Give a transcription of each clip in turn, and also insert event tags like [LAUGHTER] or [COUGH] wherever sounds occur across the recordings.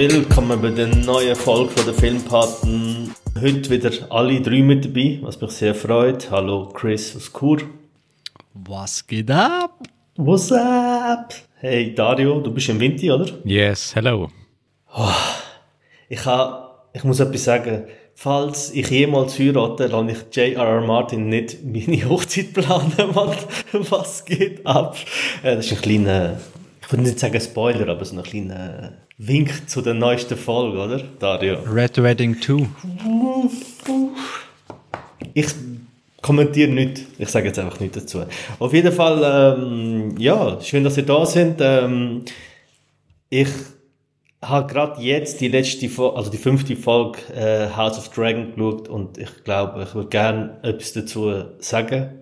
Willkommen bei der neuen Folge von der Filmpaten. Heute wieder alle drei mit dabei, was mich sehr freut. Hallo Chris aus Kur. Was geht ab? What's up? Hey Dario, du bist im Winter, oder? Yes, hello. Oh, ich, ha, ich muss etwas sagen. Falls ich jemals heirate, lasse ich J.R.R. Martin nicht meine [LAUGHS] Hochzeit planen, Mann. Was geht ab? Äh, das ist ein kleiner, ich würde nicht sagen Spoiler, aber so ein kleiner Wink zu der neuesten Folge, oder, Dario? Red Wedding 2. Ich kommentiere nicht. Ich sage jetzt einfach nichts dazu. Auf jeden Fall, ähm, ja, schön, dass ihr da sind. Ähm, ich habe gerade jetzt die letzte, Folge, also die fünfte Folge äh, House of Dragon geschaut und ich glaube, ich würde gerne etwas dazu sagen.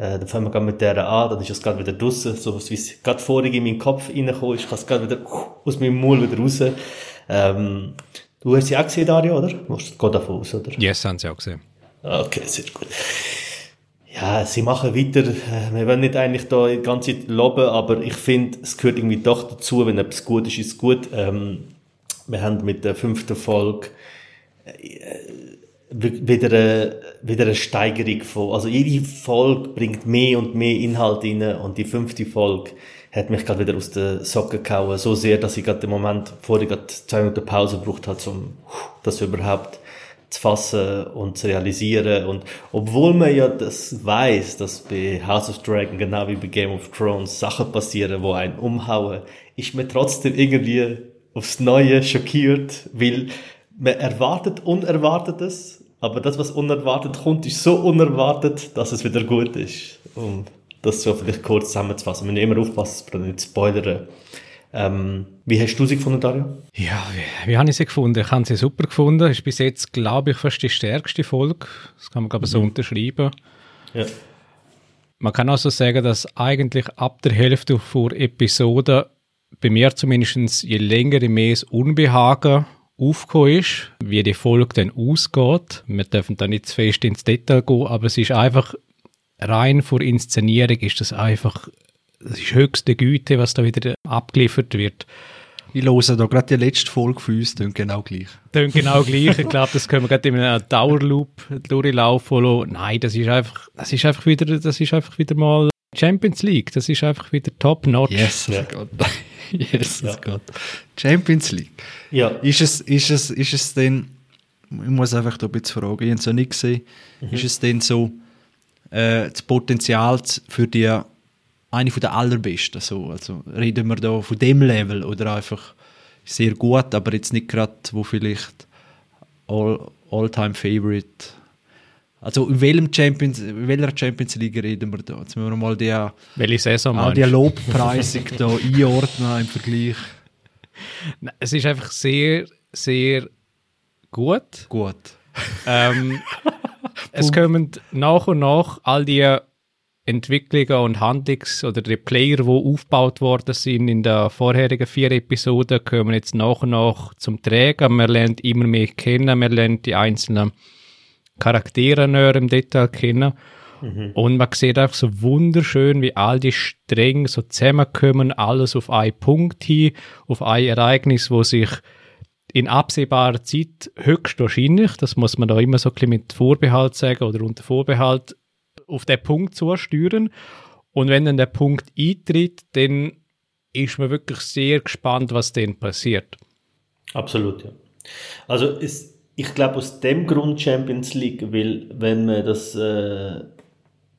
Äh, dann fangen wir gerade mit der an, dann ist es gerade wieder draussen, so wie es gerade vorhin in meinen Kopf reingekommen ist, ich kann es gerade wieder aus meinem Mund wieder raus. Ähm, du hast sie auch gesehen, Dario, oder? Du musst davon aus, oder? Yes, haben sie auch gesehen. Okay, sehr gut. Ja, sie machen weiter. Äh, wir wollen nicht eigentlich da die ganze Zeit loben, aber ich finde, es gehört irgendwie doch dazu, wenn etwas gut ist, ist es gut. Ähm, wir haben mit der fünften Folge äh, wieder eine, wieder eine Steigerung von, also jede Folge bringt mehr und mehr Inhalt rein und die fünfte Folge hat mich gerade wieder aus den Socken gehauen, so sehr, dass ich gerade im Moment, vorher gerade zwei Minuten Pause gebraucht habe, um das überhaupt zu fassen und zu realisieren. Und obwohl man ja das weiß, dass bei House of Dragon, genau wie bei Game of Thrones, Sachen passieren, wo einen umhauen, ist man trotzdem irgendwie aufs Neue schockiert, weil man erwartet Unerwartetes, aber das, was unerwartet kommt, ist so unerwartet, dass es wieder gut ist. Und das so vielleicht kurz zusammenzufassen. Wir müssen immer aufpassen, dass wir nicht spoilern. Ähm, wie hast du sie gefunden, Dario? Ja, wie, wie habe ich sie gefunden? Ich habe sie super gefunden. Ist bis jetzt, glaube ich, fast die stärkste Folge. Das kann man, glaube ich, so mhm. unterschreiben. Ja. Man kann also sagen, dass eigentlich ab der Hälfte vor Episode bei mir zumindest je länger, je mehr das Unbehagen aufgekommen ist, wie die Folge dann ausgeht. Wir dürfen da nicht zu fest ins Detail gehen, aber es ist einfach rein vor Inszenierung ist das einfach das ist höchste Güte, was da wieder abgeliefert wird. Ich höre da gerade die letzte Folge für uns, klingt genau gleich. Klingt genau gleich. Ich glaube, das können wir gerade in einem Dauerloop durchlaufen Nein, das ist einfach, das ist einfach wieder, das ist einfach wieder mal Champions League. Das ist einfach wieder top notch. Yes, ja. [LAUGHS] Yes, ja. Gott. Champions League. Ja. Ist es, ist es, ist es denn, ich muss einfach da ein bisschen fragen, ich habe es noch nicht gesehen, mhm. ist es denn so, äh, das Potenzial für die eine von der allerbesten. So. Also reden wir da von dem Level oder einfach sehr gut, aber jetzt nicht gerade, wo vielleicht All-Time Favorite. Also in welchem Champions, in welcher Champions League reden wir da? Jetzt müssen wir mal die, Welche Saison all die Lobpreisung da [LAUGHS] einordnen im Vergleich. Es ist einfach sehr, sehr gut. Gut. Ähm, [LAUGHS] es kommen nach und nach all die Entwicklungen und Handlungs- oder die Player, die aufgebaut worden sind in den vorherigen vier Episoden, kommen jetzt nach und nach zum Träger. Man lernt immer mehr kennen, man lernt die einzelnen Charaktere näher im Detail kennen. Mhm. Und man sieht einfach so wunderschön, wie all die Stränge so zusammenkommen, alles auf einen Punkt hin, auf ein Ereignis, wo sich in absehbarer Zeit höchstwahrscheinlich, das muss man da immer so ein bisschen mit Vorbehalt sagen oder unter Vorbehalt, auf den Punkt zusteuern. Und wenn dann der Punkt eintritt, dann ist man wirklich sehr gespannt, was dann passiert. Absolut, ja. Also ist, ich glaube aus dem Grund Champions League, weil wenn man das, äh,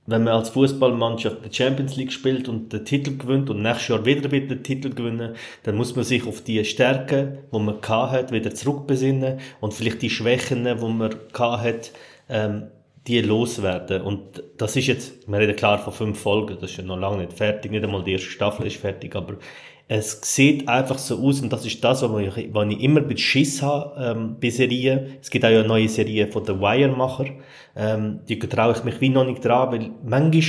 wenn man als Fußballmannschaft die Champions League spielt und den Titel gewinnt und nächstes Jahr wieder den Titel gewinnen, dann muss man sich auf die Stärken, die man hat, wieder zurückbesinnen und vielleicht die Schwächen, die man hat, ähm, die loswerden. Und das ist jetzt, wir reden klar von fünf Folgen, das ist ja noch lange nicht fertig, nicht einmal die erste Staffel ist fertig, aber es sieht einfach so aus und das ist das, was ich, was ich immer bei Schiss habe ähm, bei Serien. Es gibt auch eine neue Serie von The Wire-Macher. Ähm, die traue ich mich wie noch nicht dran, weil manchmal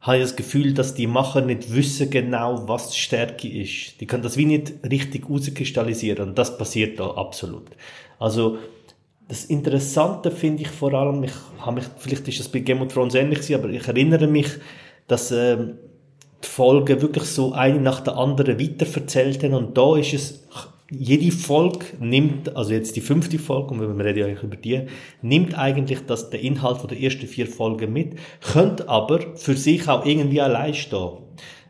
habe ich das Gefühl, dass die Macher nicht wissen genau, was die Stärke ist. Die können das wie nicht richtig rauskristallisieren und das passiert da absolut. Also das Interessante finde ich vor allem, ich habe mich, vielleicht ist das bei Game of Thrones ähnlich gewesen, aber ich erinnere mich, dass ähm, die Folgen wirklich so eine nach der anderen weiterverzählt haben und da ist es jede Folge nimmt, also jetzt die fünfte Folge, und wir reden ja eigentlich über die, nimmt eigentlich das, den Inhalt von der ersten vier Folgen mit, könnte aber für sich auch irgendwie allein stehen.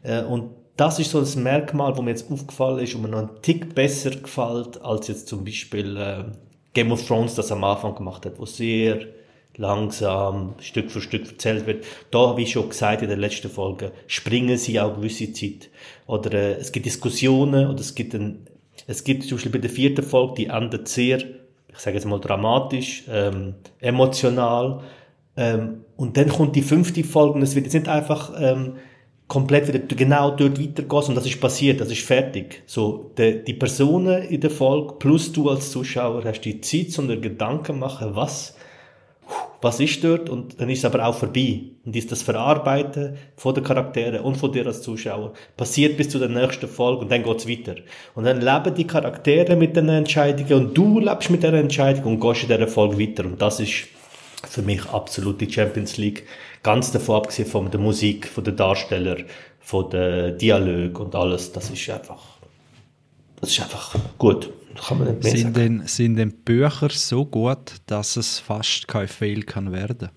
Äh, und das ist so ein Merkmal, wo mir jetzt aufgefallen ist und mir noch einen Tick besser gefällt, als jetzt zum Beispiel äh, Game of Thrones das am Anfang gemacht hat, wo sehr langsam, Stück für Stück erzählt wird. Da, wie schon gesagt in der letzten Folge, springen sie auch gewisse Zeit. Oder äh, es gibt Diskussionen oder es gibt ein, es gibt zum Beispiel bei der vierten Folge, die endet sehr, ich sage jetzt mal dramatisch, ähm, emotional. Ähm, und dann kommt die fünfte Folge und es wird jetzt nicht einfach ähm, komplett wieder genau dort weitergehst und das ist passiert, das ist fertig. So, die, die Personen in der Folge plus du als Zuschauer hast die Zeit, dir Gedanken machen, was, was ist dort und dann ist es aber auch vorbei. Und ist das Verarbeiten von den Charakteren und von dir als Zuschauer passiert bis zu der nächsten Folge und dann geht's weiter. Und dann leben die Charaktere mit den Entscheidungen und du lebst mit der Entscheidung und gehst in dieser Folge weiter und das ist für mich absolut die Champions League Ganz davon abgesehen von der Musik, von den Darstellern, von den Dialog und alles, das ist einfach, das ist einfach gut. Kann man nicht mehr sind, denn, sind denn Bücher so gut, dass es fast kein Fail kann werden?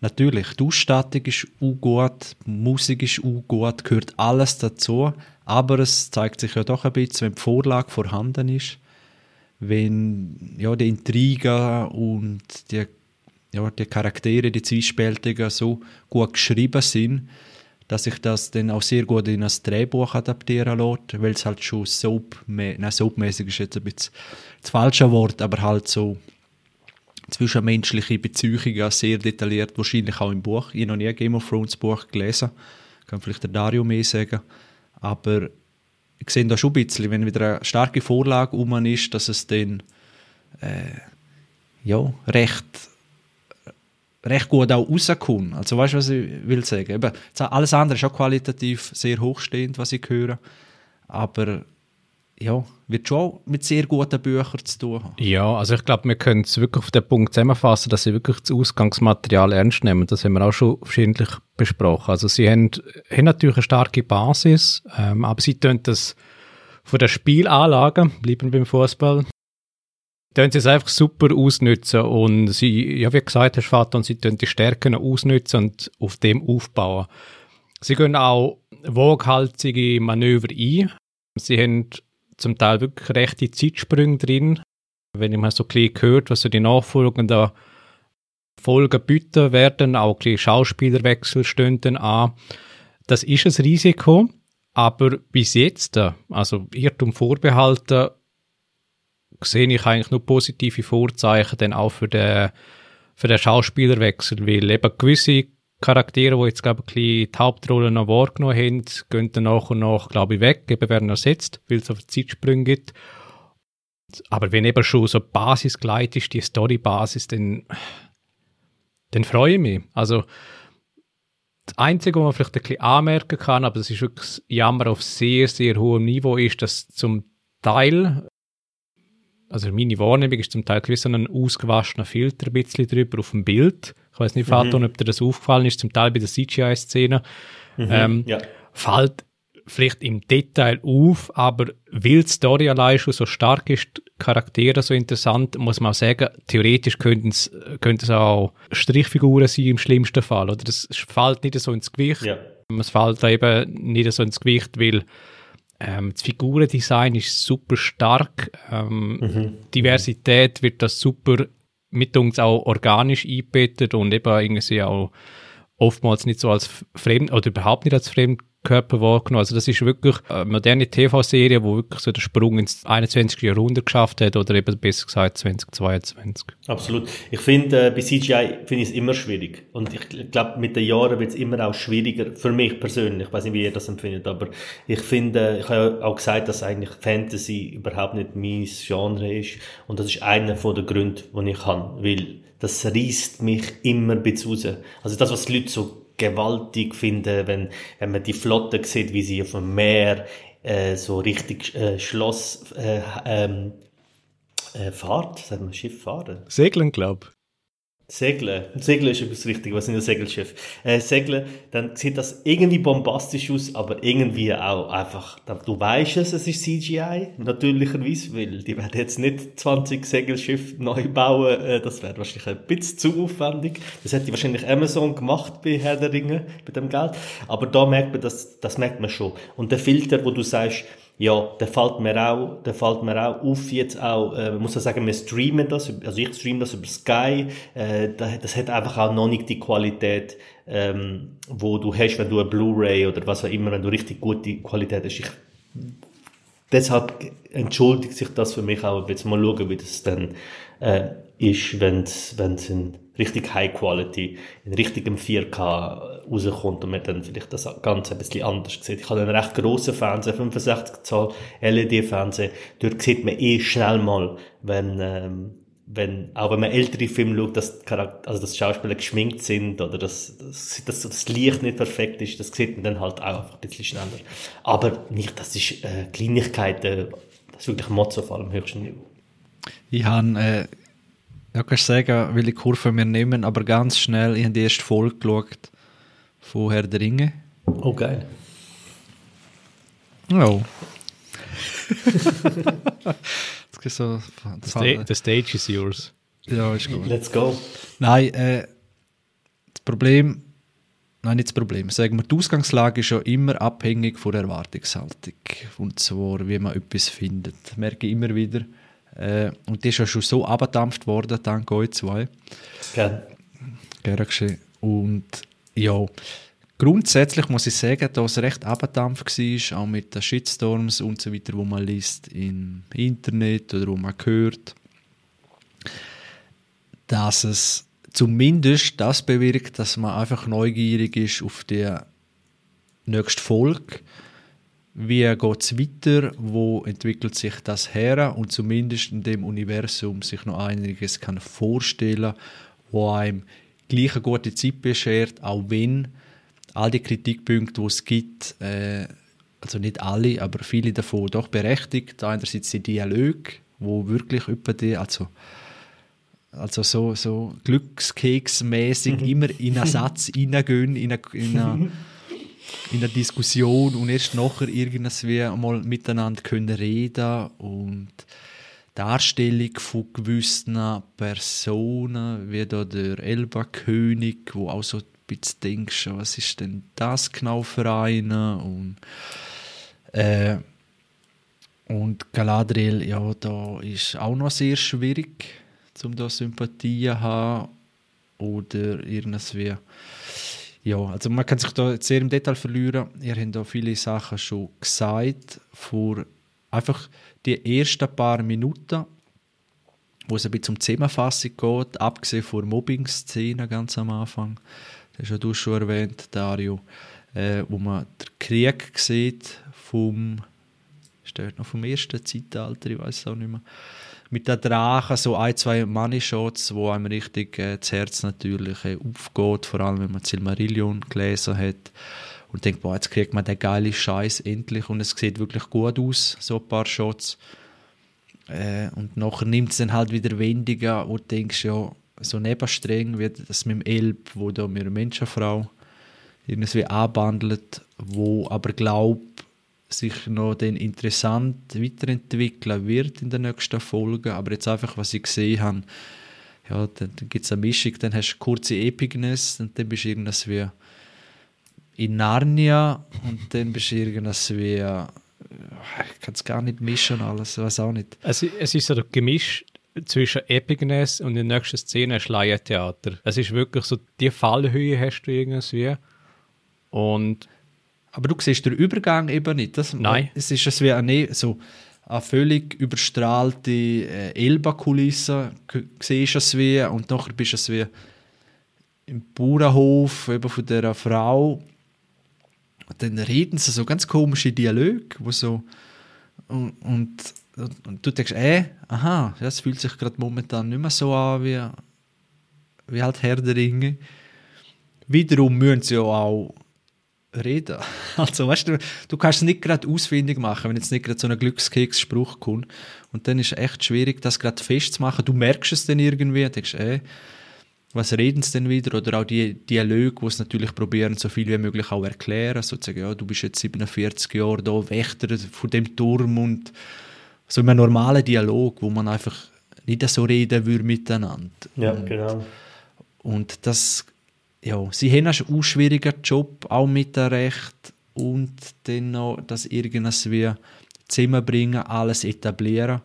Natürlich, die Ausstattung ist gut, die Musik ist gut, gehört alles dazu, aber es zeigt sich ja doch ein bisschen, wenn die Vorlage vorhanden ist, wenn ja, die Intrigen und die ja, die Charaktere, die Zwiespältigen so gut geschrieben sind, dass ich das dann auch sehr gut in ein Drehbuch adaptieren lässt, weil es halt schon soap, nein, soapmäßig ist jetzt ein bisschen das falsche Wort, aber halt so zwischenmenschliche Beziehungen sehr detailliert, wahrscheinlich auch im Buch. Ich habe noch nie ein Game of Thrones Buch gelesen, kann vielleicht der Dario mehr sagen, aber ich sehe da schon ein bisschen, wenn wieder eine starke Vorlage um ist, dass es dann äh, ja, recht recht gut auch rauskommen. Also weißt du, was ich will sagen? Eben, alles andere ist auch qualitativ sehr hochstehend, was ich höre. Aber ja, wird schon mit sehr guten Büchern zu tun haben. Ja, also ich glaube, wir können es wirklich auf den Punkt zusammenfassen, dass sie wirklich das Ausgangsmaterial ernst nehmen. Das haben wir auch schon verschiedentlich besprochen. Also sie haben, haben natürlich eine starke Basis, ähm, aber sie tun das von der Spielanlage, bleiben beim Fußball, tun sie es einfach super ausnutzen und sie, ja, wie gesagt Herr Vater, und sie tun die Stärken ausnutzen und auf dem aufbauen. Sie gehen auch waghalsige Manöver ein. Sie haben zum Teil wirklich rechte Zeitsprünge drin. Wenn ich mal so ein bisschen gehört, was so die nachfolgenden Folgen bieten werden, auch ein Schauspielerwechsel stehen dann an. Das ist ein Risiko, aber bis jetzt, also Irrtum vorbehalten, sehe ich eigentlich nur positive Vorzeichen dann auch für den, für den Schauspielerwechsel, weil eben gewisse Charaktere, die jetzt, glaube ich, die Hauptrolle noch wahrgenommen haben, gehen dann nach und nach, glaube ich, weg, eben werden ersetzt, weil es auf Zeitsprünge gibt. Aber wenn eben schon so Basis gleich ist, die Story-Basis, dann, dann freue ich mich. Also, das Einzige, was man vielleicht ein bisschen anmerken kann, aber das ist wirklich Jammer auf sehr, sehr hohem Niveau, ist, dass zum Teil also meine Wahrnehmung ist zum Teil gewiss ein ausgewaschener Filter ein bisschen drüber auf dem Bild. Ich weiß nicht, Faton, mhm. ob dir das aufgefallen ist, zum Teil bei der CGI-Szene. Mhm, ähm, ja. Fällt vielleicht im Detail auf, aber weil die Story allein schon so stark ist, Charaktere so interessant, muss man auch sagen, theoretisch könnten es, könnten es auch Strichfiguren sein im schlimmsten Fall. Oder es fällt nicht so ins Gewicht. Ja. Es fällt eben nicht so ins Gewicht, weil ähm, das Figurendesign ist super stark. Ähm, mhm. Diversität wird das super mit uns auch organisch eingebettet und eben irgendwie auch oftmals nicht so als fremd oder überhaupt nicht als fremd Körper wahrgenommen. Also das ist wirklich eine moderne TV-Serie, wo wirklich so den Sprung ins 21. Jahrhundert geschafft hat oder eben besser gesagt 2022. Absolut. Ich finde, äh, bei CGI finde ich es immer schwierig. Und ich glaube, mit den Jahren wird es immer auch schwieriger, für mich persönlich. Ich weiß nicht, wie ihr das empfindet, aber ich finde, ich habe auch gesagt, dass eigentlich Fantasy überhaupt nicht mein Genre ist. Und das ist einer von den Gründen, die ich habe. Weil das reißt mich immer ein bisschen raus. Also das, was die Leute so gewaltig finden, wenn, wenn man die Flotte sieht, wie sie auf dem Meer äh, so richtig äh, Schloss äh, ähm, äh, fahrt, sagt man Schiff fahren? Segeln, glaub. Segeln. Segeln ist etwas richtig, was sind ein Segelschiff? Äh, Segeln, dann sieht das irgendwie bombastisch aus, aber irgendwie auch einfach, du weißt es, es ist CGI, natürlicherweise, weil die werden jetzt nicht 20 Segelschiffe neu bauen, äh, das wäre wahrscheinlich ein bisschen zu aufwendig. Das hätte wahrscheinlich Amazon gemacht bei Herr der Ringe, bei dem Geld. Aber da merkt man, das, das merkt man schon. Und der Filter, wo du sagst, ja, der fällt mir auch, der fällt mir auch auf jetzt auch, äh, muss ja sagen, wir streamen das, also ich streame das über Sky, äh, das hat einfach auch noch nicht die Qualität, ähm, wo du hast, wenn du eine Blu-ray oder was auch immer, wenn du richtig gute Qualität hast. Ich, deshalb entschuldigt sich das für mich auch, jetzt mal schauen, wie das dann äh, ist, wenn es in richtig High Quality, in richtigem 4K rauskommt und man dann vielleicht das Ganze ein bisschen anders sieht. Ich habe einen recht grossen Fernseher, 65 Zoll LED-Fernseher. Dort sieht man eh schnell mal, wenn, ähm, wenn, auch wenn man ältere Filme schaut, dass, Charakter, also dass Schauspieler geschminkt sind oder dass, dass, dass das Licht nicht perfekt ist, das sieht man dann halt auch einfach ein bisschen schneller. Aber nicht, das ist äh, Kleinigkeiten, das ist wirklich Motto auf allem höchsten Niveau. Ich habe äh, ja, kannst du sagen, welche Kurve wir nehmen, aber ganz schnell, ich habe die erste Folge geschaut von Herr der Ringe. Oh, geil. Oh. das [LAUGHS] so, das the, the stage is yours. Ja, ist gut. Let's go. Nein, äh, das Problem, nein, nicht das Problem, sagen wir, die Ausgangslage ist ja immer abhängig von der Erwartungshaltung. Und zwar, wie man etwas findet. Ich merke immer wieder, äh, und die ist ja schon so abgedampft worden, dank euch zwei. Gerne. Gerne geschehen. Und ja, grundsätzlich muss ich sagen, dass es recht abgedampft war, auch mit den Shitstorms und so weiter, wo man liest im Internet oder wo man hört, dass es zumindest das bewirkt, dass man einfach neugierig ist auf die nächste Folge wie geht es weiter, wo entwickelt sich das her und zumindest in dem Universum sich noch einiges kann vorstellen, wo einem gleich eine gute Zeit beschert, auch wenn all die Kritikpunkte, die es gibt, äh, also nicht alle, aber viele davon doch berechtigt. Einerseits die Dialoge, wo wirklich über die, also also so, so Glückskeksmäßig mhm. immer in einen Satz reingehen, in eine, in eine [LAUGHS] in der Diskussion und erst nachher irgendwie mal miteinander können reden und Darstellung von gewissen Personen, wie da der Elba-König, wo auch so ein bisschen denkst, was ist denn das genau für eine? Und äh, und Galadriel, ja, da ist auch noch sehr schwierig, um da Sympathie zu haben oder irgendwie ja, also man kann sich da sehr im Detail verlieren. Ihr habt da viele Sachen schon gesagt. Vor einfach die ersten paar Minuten, wo es ein bisschen um Zusammenfassung geht, abgesehen von Mobbing-Szenen ganz am Anfang. Das hast ja du schon erwähnt, Dario, äh, wo man den Krieg sieht vom, steht noch vom ersten Zeitalter, ich weiß es auch nicht mehr mit den Drachen so ein, zwei Money-Shots, wo einem richtig äh, das Herz natürlich äh, aufgeht, vor allem wenn man Silmarillion gelesen hat und denkt, boah, jetzt kriegt man den geilen Scheiß endlich und es sieht wirklich gut aus, so ein paar Shots. Äh, und nachher nimmt es dann halt wieder Wendiger, wo du denkst, ja, so nebenstreng wird das mit dem Elb, wo da mit einer Menschenfrau irgendwie anbandelt, wo aber glaubt, sich noch dann interessant weiterentwickeln wird in der nächsten Folge. Aber jetzt einfach, was ich gesehen habe, ja, dann, gibt es eine Mischung, dann hast du kurze Epicness und dann bist du irgendwas wie in Narnia und dann bist du irgendwas wie ich kann es gar nicht mischen alles, weiß auch nicht. Es, es ist so ein Gemisch zwischen Epicness und der nächsten Szene Schleiertheater. Es ist wirklich so, die Fallhöhe hast du irgendwie und aber du siehst den Übergang eben nicht. Das, Nein. Es ist es wie eine, so eine völlig überstrahlte äh, Elba-Kulisse, siehst es wie, und nachher bist du es wie im Bauernhof eben von dieser Frau. Und dann reden sie so ganz komische Dialoge, wo so und, und, und du denkst, äh, aha, das fühlt sich gerade momentan nicht mehr so an wie, wie halt Herr der Ringe. Wiederum müssen sie ja auch reden. [LAUGHS] Also, weißt du, du kannst es nicht gerade ausfindig machen, wenn jetzt nicht gerade so ein Glückskeks-Spruch kommt. Und dann ist es echt schwierig, das gerade festzumachen. Du merkst es dann irgendwie und denkst, ey, was reden sie denn wieder? Oder auch die Dialoge, wo es natürlich probieren, so viel wie möglich auch erklären. Sozusagen, ja, du bist jetzt 47 Jahre da, Wächter von dem Turm und so in einem normalen Dialog, wo man einfach nicht so reden würde miteinander. Ja, und, genau. Und das, ja, sie haben einen schwierigen Job, auch mit dem Recht und dann noch das irgendwie zusammenbringen, alles etablieren.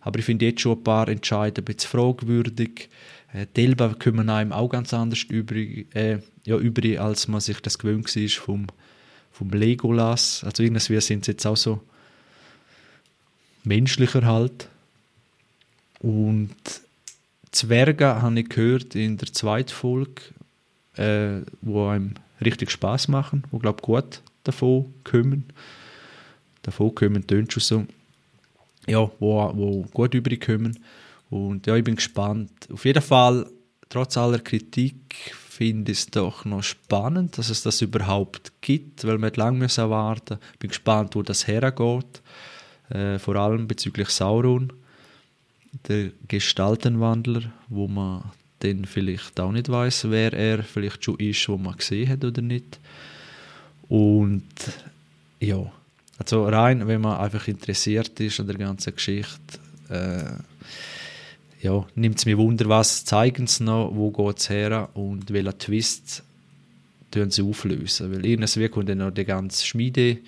Aber ich finde jetzt schon ein paar Entscheidungen ein bisschen fragwürdig. Äh, die Elben kommen einem auch ganz anders übrig, äh, ja, übrig, als man sich das gewöhnt war vom, vom Legolas. Also irgendwie sind sie jetzt auch so menschlicher halt. Und Zwerge habe ich gehört in der zweiten Folge, äh, wo einem richtig Spaß machen, wo glaube gut davon kommen. Davon kommen tönt schon so. Ja, wo, wo gut übrig kommen. Und ja, ich bin gespannt. Auf jeden Fall, trotz aller Kritik, finde ich es doch noch spannend, dass es das überhaupt gibt, weil wir lange müssen warten. Ich bin gespannt, wo das hergeht. Äh, vor allem bezüglich Sauron, der Gestaltenwandler, wo man dann vielleicht auch nicht weiß, wer er vielleicht schon ist, wo man gesehen hat oder nicht. Und ja, also rein, wenn man einfach interessiert ist an der ganzen Geschichte, äh, ja, nimmt es mir Wunder, was zeigen sie noch, wo geht es her und welcher Twist tun sie auflösen. Weil irgendwie kommt dann noch die ganze Schmiede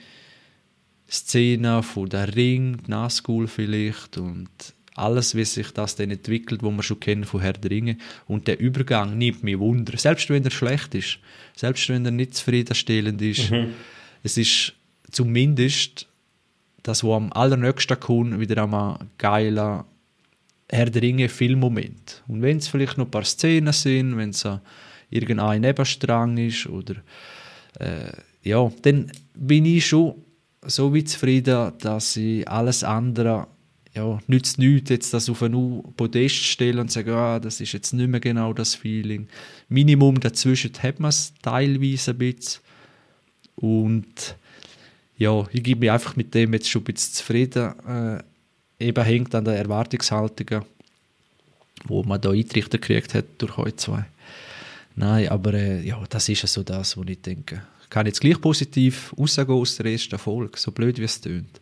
Szene von der Ring, die Nazgul vielleicht und alles, wie sich das dann entwickelt, wo man schon kennen von Herr der Ringe. Und der Übergang nimmt mich Wunder. Selbst wenn er schlecht ist, selbst wenn er nicht zufriedenstellend ist, mhm. es ist zumindest das, was am allernächsten kommt, wieder einmal geiler Herr der Ringe Filmmoment. Und wenn es vielleicht noch ein paar Szenen sind, wenn es irgendein Nebenstrang ist oder äh, ja, dann bin ich schon so wie zufrieden, dass ich alles andere ja, nützt nichts, jetzt das auf ein Podest stellen und sagen, ah, das ist jetzt nicht mehr genau das Feeling. Minimum dazwischen hat man es teilweise ein bisschen. Und ja, ich gebe mich einfach mit dem jetzt schon ein bisschen zufrieden. Äh, eben hängt an der Erwartungshaltung, wo man da eintrichter gekriegt hat durch euch zwei. Nein, aber äh, ja, das ist ja so das, was ich denke. Ich kann jetzt gleich positiv rausgehen aus der ersten Folge, so blöd wie es tönt.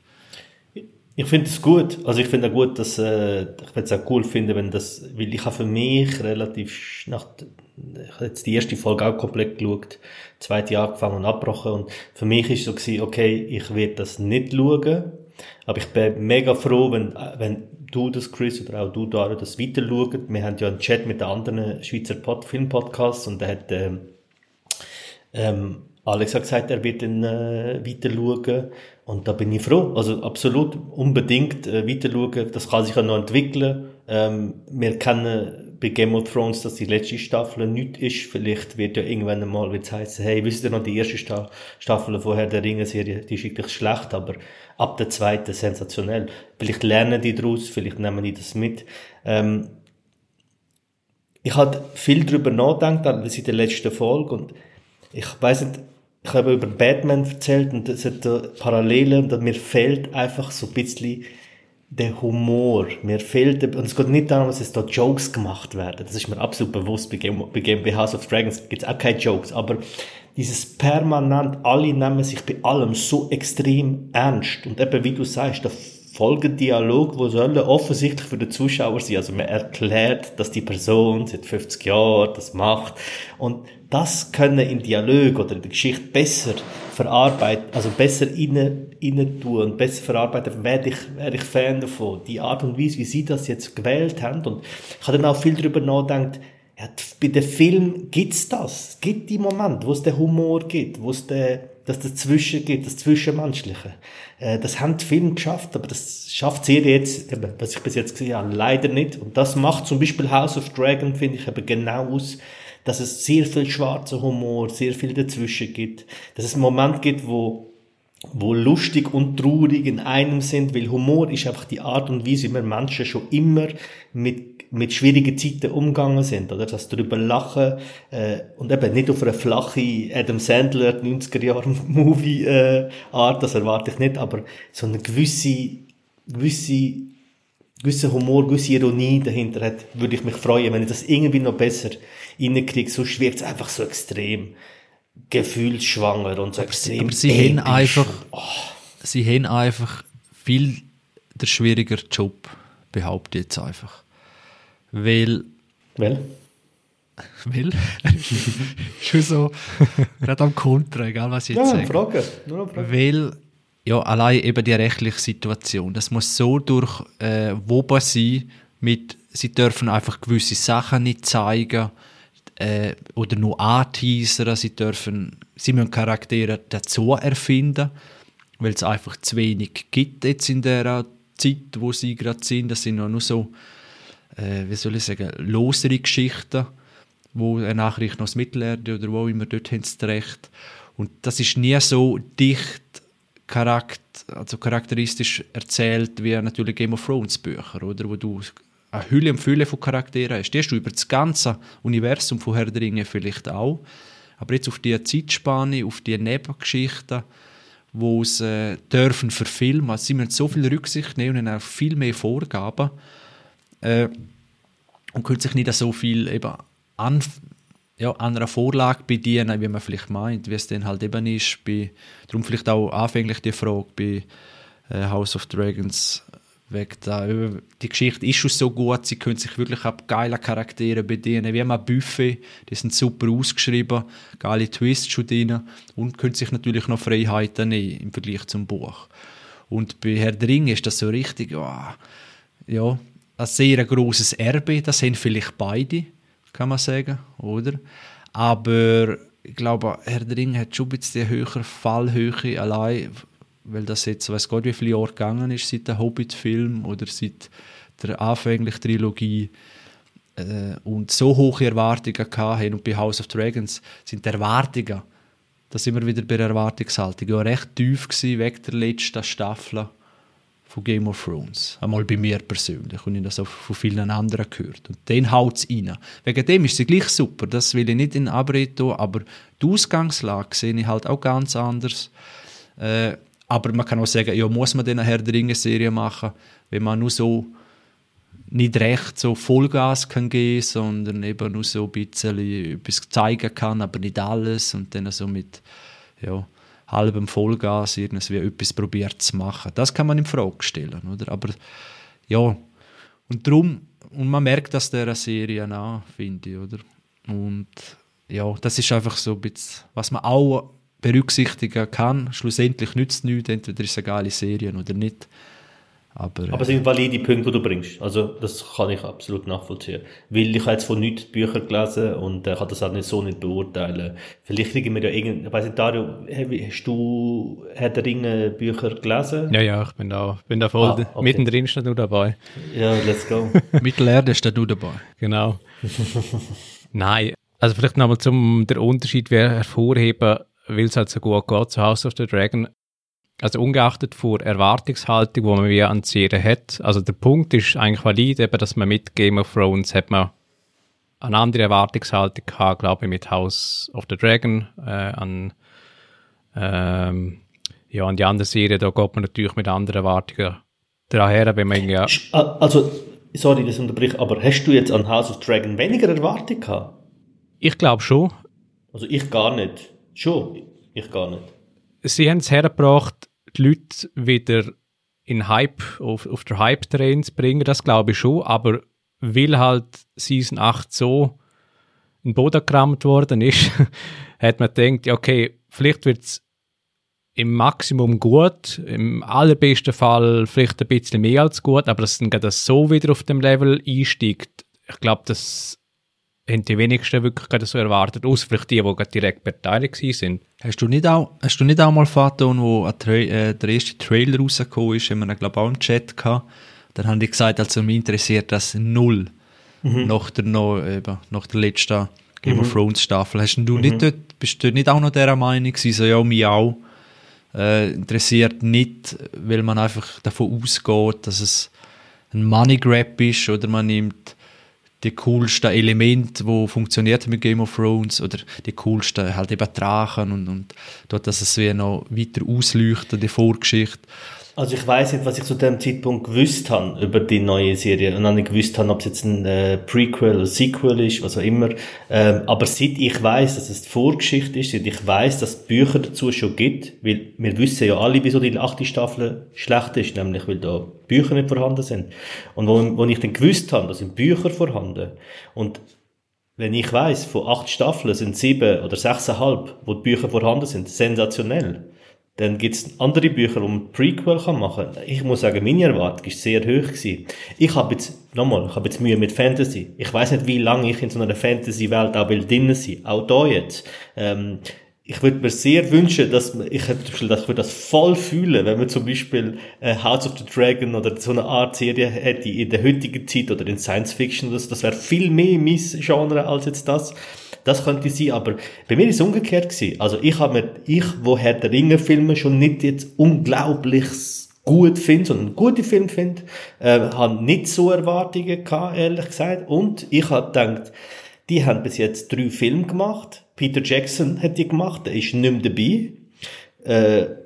Ich finde es gut. Also ich finde auch gut, dass äh, ich würde es auch cool finden, wenn das, weil ich habe für mich relativ nach ich habe jetzt die erste Folge auch komplett geschaut, zweite angefangen und abgebrochen und für mich ist so gewesen, okay, ich werde das nicht schauen, aber ich bin mega froh, wenn, wenn du das, Chris, oder auch du, Dara, das weiter schaut. Wir haben ja einen Chat mit den anderen Schweizer Pod Filmpodcasts und da hat ähm, ähm, Alex hat gesagt, er wird dann äh, weiter schauen. Und da bin ich froh. Also absolut unbedingt äh, weiter schauen. Das kann sich ja noch entwickeln. Ähm, wir kennen bei Game of Thrones, dass die letzte Staffel nicht ist. Vielleicht wird ja irgendwann einmal wird's heißen, hey, wisst ihr noch, die erste Sta Staffel vorher der Ringe-Serie, die ist wirklich schlecht, aber ab der zweiten sensationell. Vielleicht lernen die daraus, vielleicht nehmen die das mit. Ähm, ich habe viel darüber nachgedacht, seit der letzten Folge und ich weiß nicht, ich habe über Batman erzählt und es hat Parallelen und mir fehlt einfach so ein bisschen der Humor. Mir fehlt, und es geht nicht darum, dass es da Jokes gemacht werden. Das ist mir absolut bewusst. Bei Game, bei House of Dragons gibt es auch keine Jokes. Aber dieses permanent, alle nehmen sich bei allem so extrem ernst. Und eben, wie du sagst, der Folgedialog, wo soll offensichtlich für den Zuschauer sein. Also man erklärt, dass die Person seit 50 Jahren das macht. Und das können in Dialog oder in der Geschichte besser verarbeiten, also besser innen, innen tun besser verarbeiten, werde ich, werde ich Fan davon. Die Art und Weise, wie sie das jetzt gewählt haben. Und ich habe dann auch viel darüber nachgedacht, ja, bei den Filmen gibt's das. Gibt die Momente, wo es den Humor gibt, wo es den, dass das Zwischen gibt, das Zwischenmenschliche. Äh, das haben die Filme geschafft, aber das schafft sie jetzt, was ich bis jetzt gesehen habe, leider nicht. Und das macht zum Beispiel House of Dragon, finde ich, eben genau aus, dass es sehr viel schwarzer Humor, sehr viel dazwischen gibt, dass es einen Moment gibt, wo wo lustig und traurig in einem sind, weil Humor ist einfach die Art und Weise, wie wir Menschen schon immer mit, mit schwierigen Zeiten umgegangen sind, oder? Das darüber lachen, äh, und eben nicht auf eine flache Adam Sandler 90er Jahre Movie, äh, Art, das erwarte ich nicht, aber so eine gewisse, gewisse gewissen Humor, gewisse Ironie dahinter hat, würde ich mich freuen, wenn ich das irgendwie noch besser reinkriege. Sonst wirkt es einfach so extrem gefühlsschwanger und so aber extrem. Sie, aber sie haben einfach, oh. sie haben einfach viel der schwieriger Job, behaupte ich jetzt einfach. Weil. Weil? [LAUGHS] Weil? [LAUGHS] Schon so, gerade am Kontra, egal was ich jetzt ja, sage. Frage. Nur Frage. Weil, ja, allein eben die rechtliche Situation, das muss so durch äh, sein, mit, sie dürfen einfach gewisse Sachen nicht zeigen äh, oder nur anteasern, sie dürfen, sie müssen Charaktere dazu erfinden, weil es einfach zu wenig gibt jetzt in der Zeit, wo sie gerade sind, das sind nur so, äh, wie soll ich sagen, losere Geschichten, wo eine Nachricht noch das Mittelerde oder wo immer dort haben sie recht. Und das ist nie so dicht charakt also charakteristisch erzählt wie natürlich Game of Thrones Bücher, oder? Wo du eine Hülle und Fülle von Charakteren hast. Die hast du über das ganze Universum von Herr der Ringe vielleicht auch. Aber jetzt auf die Zeitspanne, auf die Nebengeschichten, wo es äh, dürfen verfilmen, also sie müssen so viel Rücksicht nehmen und auch viel mehr Vorgaben äh, und können sich nicht so viel eben an, ja, an einer Vorlage bedienen, wie man vielleicht meint, wie es dann halt eben ist. Bei, darum vielleicht auch anfänglich die Frage bei äh, House of Dragons, weg da. Die Geschichte ist schon so gut, sie können sich wirklich ab geile Charaktere bedienen, wie ein Buffet, die sind super ausgeschrieben, geile Twists schon drin und können sich natürlich noch Freiheiten nehmen im Vergleich zum Buch. Und bei Herr der Ringe ist das so richtig, oh, ja, ein sehr großes Erbe, das sind vielleicht beide, kann man sagen, oder? Aber ich glaube, Herr der Ringe hat schon ein bisschen höhere Fallhöhe allein weil das jetzt, weiß Gott, wie viele Jahre gegangen ist seit dem Hobbit-Film oder seit der anfänglichen Trilogie äh, und so hohe Erwartungen hatten und bei House of Dragons sind die Erwartungen, da sind wir wieder bei der Erwartungshaltung, ja recht tief gewesen, weg der letzten Staffel von Game of Thrones. Einmal bei mir persönlich und ich habe das auch von vielen anderen gehört. Und den haut es rein. Wegen dem ist sie gleich super, das will ich nicht in Abrede tun, aber die Ausgangslage sehe ich halt auch ganz anders. Äh, aber man kann auch sagen, ja, muss man denn eine Herr der Ringe-Serie machen, wenn man nur so nicht recht so Vollgas kann gehen, sondern eben nur so ein bisschen etwas zeigen kann, aber nicht alles und dann so mit ja, halbem Vollgas irgendwie etwas probiert zu machen. Das kann man in Frage stellen, oder? Aber ja, und darum, und man merkt das der Serie an, finde ich, oder? Und ja, das ist einfach so ein bisschen, was man auch berücksichtigen kann. Schlussendlich nützt es nichts, entweder ist es eine geile Serie oder nicht. Aber, Aber es sind valide Punkte, die du bringst. Also, das kann ich absolut nachvollziehen. Weil ich habe jetzt von nichts Bücher gelesen und äh, kann das auch nicht so nicht beurteilen. Vielleicht kriegen wir ja irgend, ich weiss nicht, Dario, hast du Herr der Ringe Bücher gelesen? Ja, ja, ich bin da, bin da voll, ah, okay. mittendrin steht du dabei. Ja, let's go. [LAUGHS] Mittelerde steht du dabei. Genau. [LAUGHS] Nein, also vielleicht nochmal zum, der Unterschied hervorheben, weil es halt so gut geht zu House of the Dragon. Also ungeachtet vor Erwartungshaltung, wo man wie an die Serie hat. Also der Punkt ist eigentlich valid, eben, dass man mit Game of Thrones hat man eine andere Erwartungshaltung gehabt, glaube ich, mit House of the Dragon, äh, an, ähm, ja, an die andere Serie, da geht man natürlich mit anderen Erwartungen daher, wenn man ja... Also, sorry, das unterbricht, aber hast du jetzt an House of Dragon weniger Erwartungen gehabt? Ich glaube schon. Also ich gar nicht. Schon, ich gar nicht. Sie haben es hergebracht, die Leute wieder in Hype, auf, auf der Hype-Train zu bringen, das glaube ich schon, aber weil halt Season 8 so in den Boden gerammt worden ist, [LAUGHS] hat man gedacht, okay, vielleicht wird es im Maximum gut, im allerbesten Fall vielleicht ein bisschen mehr als gut, aber dass dann das so wieder auf dem Level einsteigt, ich glaube, das haben die wenigsten wirklich so erwartet, außer vielleicht die, die direkt beteiligt sind. Hast du nicht auch, hast du nicht auch mal Faton, wo äh, der erste Trailer rausgekommen ist, haben wir glaube auch im Chat gehabt, dann haben die gesagt, also mich interessiert das null mhm. nach, der, noch, eben, nach der letzten Game mhm. of Thrones Staffel. Hast du mhm. nicht dort, bist du nicht auch noch dieser Meinung gewesen, so ja, mich auch äh, interessiert nicht, weil man einfach davon ausgeht, dass es ein Money Grab ist oder man nimmt die coolsten Elemente, die funktioniert mit Game of Thrones oder die coolsten halt eben Drachen und, und dort, dass es wie noch weiter ausleuchtet, die Vorgeschichte. Also ich weiß nicht, was ich zu dem Zeitpunkt gewusst habe über die neue Serie und dann nicht gewusst habe, ob es jetzt ein äh, Prequel oder Sequel ist, was auch immer. Ähm, aber seit ich weiß, dass es die Vorgeschichte ist, seit ich weiß, dass es Bücher dazu schon gibt, weil wir wissen ja alle, wieso die achte Staffel schlecht ist, nämlich weil da Bücher nicht vorhanden sind. Und wo, wo ich dann gewusst habe, da sind Bücher vorhanden und wenn ich weiß, von acht Staffeln sind sieben oder sechseinhalb, wo die Bücher vorhanden sind, sensationell. Dann gibt's andere Bücher, wo man Prequel kann machen kann. Ich muss sagen, meine Erwartung ist sehr hoch gewesen. Ich habe jetzt, nochmal, ich habe jetzt Mühe mit Fantasy. Ich weiß nicht, wie lange ich in so einer Fantasy-Welt auch will drinnen sein. Auch da jetzt. Ähm, ich würde mir sehr wünschen, dass man, ich dass ich das voll fühlen, wenn man zum Beispiel äh, House of the Dragon oder so eine Art Serie hätte in der heutigen Zeit oder in Science Fiction. Das, das wäre viel mehr mein Genre als jetzt das. Das könnte sein, aber bei mir ist es umgekehrt gewesen. Also ich habe mir, ich, wo Herr der Ringe Filme schon nicht jetzt unglaublich gut finde, sondern gute Film finde, äh, habe nicht so Erwartungen gehabt, ehrlich gesagt. Und ich habe gedacht, die haben bis jetzt drei Filme gemacht. Peter Jackson hat die gemacht, der ist nicht mehr dabei. Äh,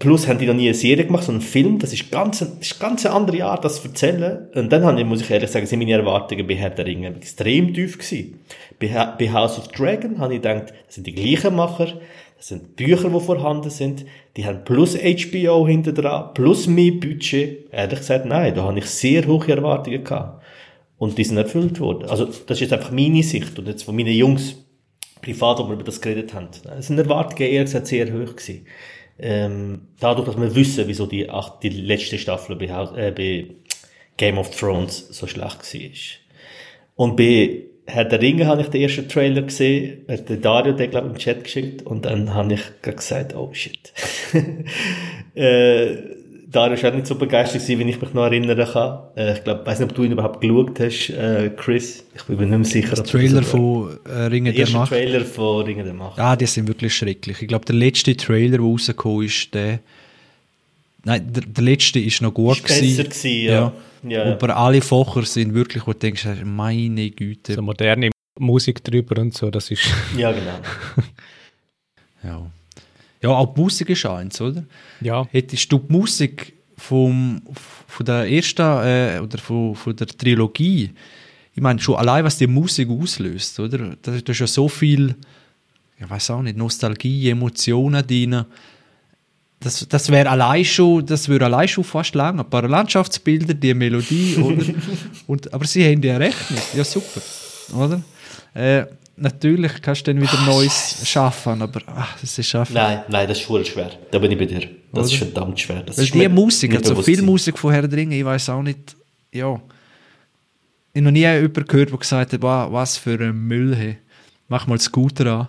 Plus haben die noch nie eine Serie gemacht, sondern einen Film. Das ist ganz, das ist ganz eine andere Art, das zu erzählen. Und dann habe ich, muss ich ehrlich sagen, sind meine Erwartungen bei Herr der Ringe extrem tief gewesen. Bei, bei House of Dragon habe ich gedacht, das sind die gleichen Macher, das sind Bücher, die vorhanden sind, die haben plus HBO hinter dran, plus mehr Budget. Ehrlich gesagt, nein, da habe ich sehr hohe Erwartungen gehabt. Und die sind erfüllt worden. Also, das ist jetzt einfach meine Sicht. Und jetzt von meinen Jungs, privat, wo wir über das geredet haben. Es sind Erwartungen eher sehr hoch gewesen ähm, dadurch, dass wir wissen, wieso die, ach, die letzte Staffel bei, äh, bei Game of Thrones so schlecht war. Und bei Herr der Ringe habe ich den ersten Trailer gesehen, hat der Dario den, glaube ich, im Chat geschickt und dann habe ich gesagt, oh shit. [LAUGHS] äh, War auch nicht so begeistert gewesen, wie ich mich noch erinnern kann. Äh, ich glaube, weiß nicht, ob du ihn überhaupt geschaut hast, äh, Chris. Ich bin mir nicht mehr sicher. Der Trailer von äh, Ringen der Macht. Trailer von Ringen der Macht. Ah, die sind wirklich schrecklich. Ich glaube, der letzte Trailer, der rausgekommen ist, der Nein, der, der letzte ist noch gut ist gewesen. Gewesen, ja. ja. ja, ja. Aber alle Facher sind wirklich, wo du denkst, meine Güte. So moderne Musik drüber und so, das ist... Ja, genau. [LAUGHS] ja. Ja, auch die Musik ist eins, oder? Ja. Hättest du die Musik vom, von der ersten äh, oder von, von der Trilogie, ich meine, schon allein, was die Musik auslöst, oder? Da, ist ja so viel, ich weiß auch nicht, Nostalgie, Emotionen drin. Das, das wäre allein schon, das würde allein schon fast lang. Ein paar Landschaftsbilder, die Melodie, oder? [LAUGHS] Und, aber sie haben ja recht nicht. Ja, super, oder? Äh, natürlich kannst du dann wieder Neues schaffen, aber ach, das ist schaffen. Nein, nein, das ist voll schwer. Da bin ich bei dir. Das Oder? ist verdammt schwer. Das Weil die Musik, also viel Musik von Herr Dringen, ich weiß auch nicht, ja. Ich habe noch nie jemanden gehört, der gesagt hat, was für ein Müll, hey. mach mal Scooter an.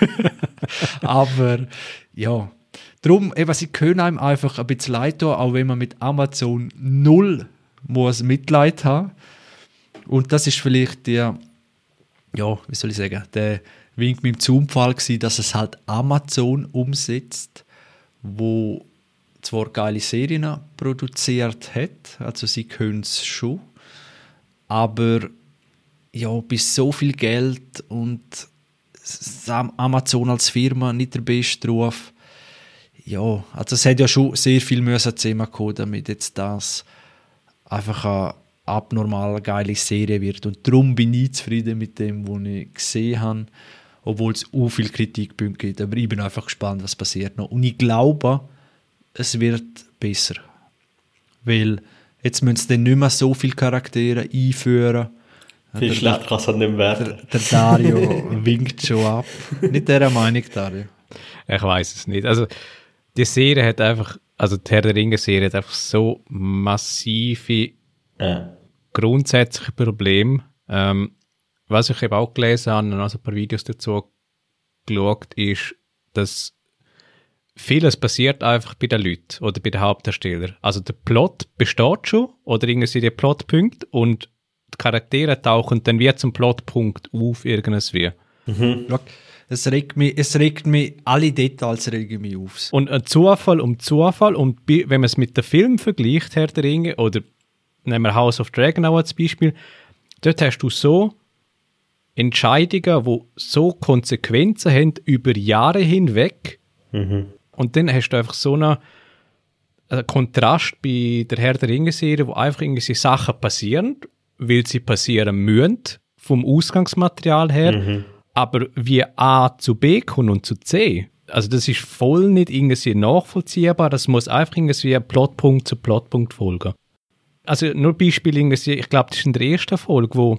[LAUGHS] aber, ja. Darum, eben, sie können einem einfach ein bisschen leid tun, auch wenn man mit Amazon null muss Mitleid haben. Und das ist vielleicht der ja, wie soll ich sagen, der Wink mit dem Zufall war, dass es halt Amazon umsetzt, wo zwar geile Serien produziert hat, also sie können es schon, aber ja, bis so viel Geld und Amazon als Firma nicht der beste Ruf. Ja, also es hat ja schon sehr viel müssen zusammenkommen, damit jetzt das einfach abnormal geile Serie wird. Und darum bin ich zufrieden mit dem, was ich gesehen habe, obwohl es auch viele Kritikpunkte gibt. Aber ich bin einfach gespannt, was passiert noch. Und ich glaube, es wird besser. Weil jetzt müssen sie dann nicht mehr so viele Charaktere einführen. Viel schlecht kann es halt nicht werden. Der, der Dario [LAUGHS] winkt schon ab. Nicht der Meinung, Dario. Ich weiß es nicht. Also, die Serie hat einfach, also die Herr der Ringe-Serie hat einfach so massive ja grundsätzliche Problem. Ähm, was ich eben auch gelesen habe und also ein paar Videos dazu geschaut, ist, dass vieles passiert einfach bei den Leuten oder bei den Hauptdarstellern. Also der Plot besteht schon oder irgendwie der Plotpunkt und die Charaktere tauchen dann wie zum Plotpunkt auf irgendwie. Mhm. Es regt mich, es regt mich, alle Details regen mich auf. Und ein Zufall um Zufall und wenn man es mit dem Film vergleicht, Herr der Ringe, oder nehmen wir House of Dragon auch als Beispiel, dort hast du so Entscheidungen, die so Konsequenzen haben über Jahre hinweg. Mhm. Und dann hast du einfach so eine, ein Kontrast bei der Herr der Ringe-Serie, wo einfach irgendwie Sachen passieren, weil sie passieren müssen, vom Ausgangsmaterial her, mhm. aber wie A zu B kommen und zu C, also das ist voll nicht irgendwie nachvollziehbar, das muss einfach irgendwie Plotpunkt zu Plotpunkt folgen. Also nur Beispiel, ich glaube, das ist in der ersten Folge, wo,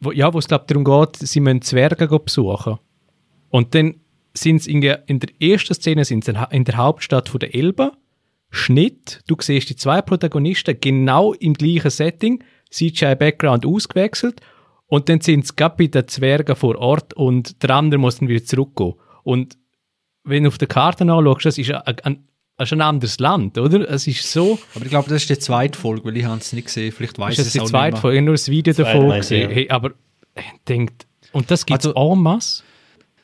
wo ja, wo es glaube darum geht, sie müssen Zwerge besuchen. Und dann sind sie in der ersten Szene sind sie in der Hauptstadt von der Elbe. Schnitt, du siehst die zwei Protagonisten genau im gleichen Setting, CGI-Background ausgewechselt und dann sind sie bei den Zwergen vor Ort und der andere muss dann wieder zurückgehen. Und wenn du auf der Karte anschaust, das ist ein, ein, ein, ein anderes Land, oder? Es ist so... Aber ich glaube, das ist die zweite Folge, weil ich habe es nicht gesehen. Vielleicht weiß ich es auch nicht die zweite Folge, ich habe nur das Video davon gesehen. Ja. Hey, aber ich denke, und das gibt es also, en masse?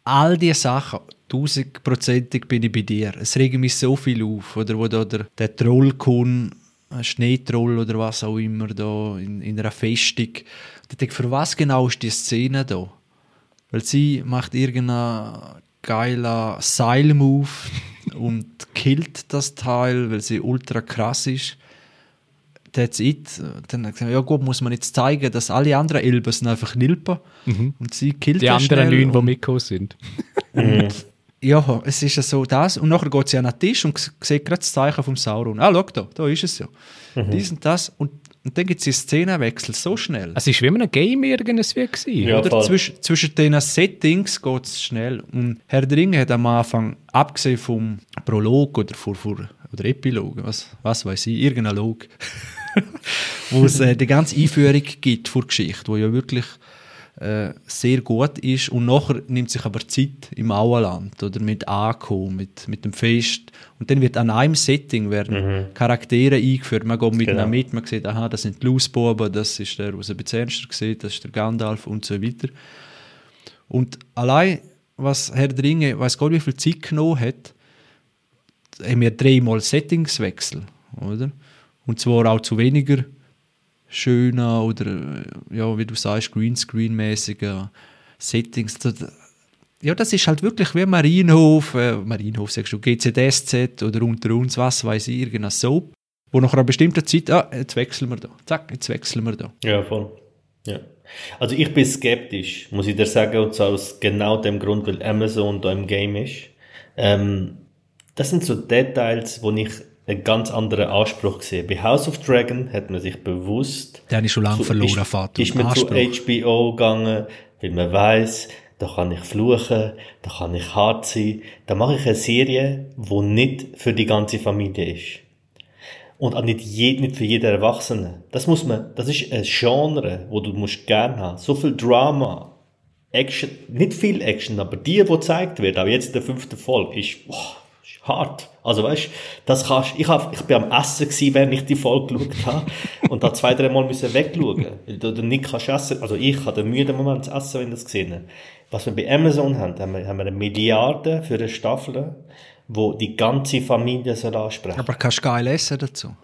All diese Sachen, tausendprozentig bin ich bei dir. Es regt mich so viel auf, oder wo da der, der Troll kommt, ein Schneetroll oder was auch immer da in, in einer Festung. Ich denke, für was genau ist die Szene da? Weil sie macht irgendeinen geiler Seil-Move [LAUGHS] und killt das Teil, weil sie ultra krass ist. That's it. Dann hat gesagt, ja gut, muss man jetzt zeigen, dass alle anderen Elben einfach Nilpen mhm. und sie killt Die anderen neun, die mitgekommen sind. Und ja, es ist ja so das. Und nachher geht sie an den Tisch und sieht gerade das Zeichen vom Sauron. Ah, schau da, da ist es ja. Mhm. Dies und das. Und, und dann gibt es die Szenenwechsel so schnell. Es ist wie ein Game irgendwas wie ja, Oder Zwisch, zwischen den Settings geht es schnell. Und Herr Dring hat am Anfang, abgesehen vom Prolog oder, vor, vor, oder Epilog, was, was weiß ich, irgendein Log, [LAUGHS] wo es äh, die ganze Einführung gibt vor Geschichte, wo ja wirklich äh, sehr gut ist und nachher nimmt sich aber Zeit im Auenland oder mit Ankommen, mit, mit dem Fest und dann wird an einem Setting werden mhm. Charaktere eingeführt, man geht mit genau. mit, man sieht, aha, das sind die Lausbuben, das ist der, was ein bisschen ernster sieht, das ist der Gandalf und so weiter. Und allein, was Herr Dringe, weiß Gott, wie viel Zeit genommen hat, haben wir dreimal Settingswechsel, oder? Und zwar auch zu weniger schöner oder, ja, wie du sagst, Greenscreen-mäßiger Settings. Ja, das ist halt wirklich wie Marienhof, äh, Marienhof sagst du, GZSZ oder unter uns, was weiß ich, irgendein Soap, wo nach einer bestimmten Zeit, ah, jetzt wechseln wir da, zack, jetzt wechseln wir da. Ja, voll. Ja. Also ich bin skeptisch, muss ich dir sagen, und zwar aus genau dem Grund, weil Amazon da im Game ist. Ähm, das sind so Details, wo ich einen ganz anderen Anspruch gesehen. Bei House of Dragon hat man sich bewusst. Der ist schon lange zu, verloren, ist, Vater. Ist man Anspruch. zu HBO gegangen, weil man weiß, da kann ich fluchen, da kann ich hart sein. Da mache ich eine Serie, die nicht für die ganze Familie ist. Und auch nicht, je, nicht für jeden Erwachsenen. Das muss man, das ist ein Genre, wo du musst gern haben. So viel Drama, Action, nicht viel Action, aber die, die gezeigt wird, auch jetzt in der fünften Folge, ist, boah, ist hart. Also weißt, das kannst, ich, hab, ich bin am Essen gewesen, während ich die Folge geschaut habe und da zwei, drei Mal müssen wegschauen, weil du, du nicht kannst essen. Also ich hatte den müden Moment zu essen, wenn ich das gesehen habe. Was wir bei Amazon haben, haben wir, haben wir eine Milliarde für eine Staffel, wo die ganze Familie soll ansprechen. Aber kannst du geil essen dazu?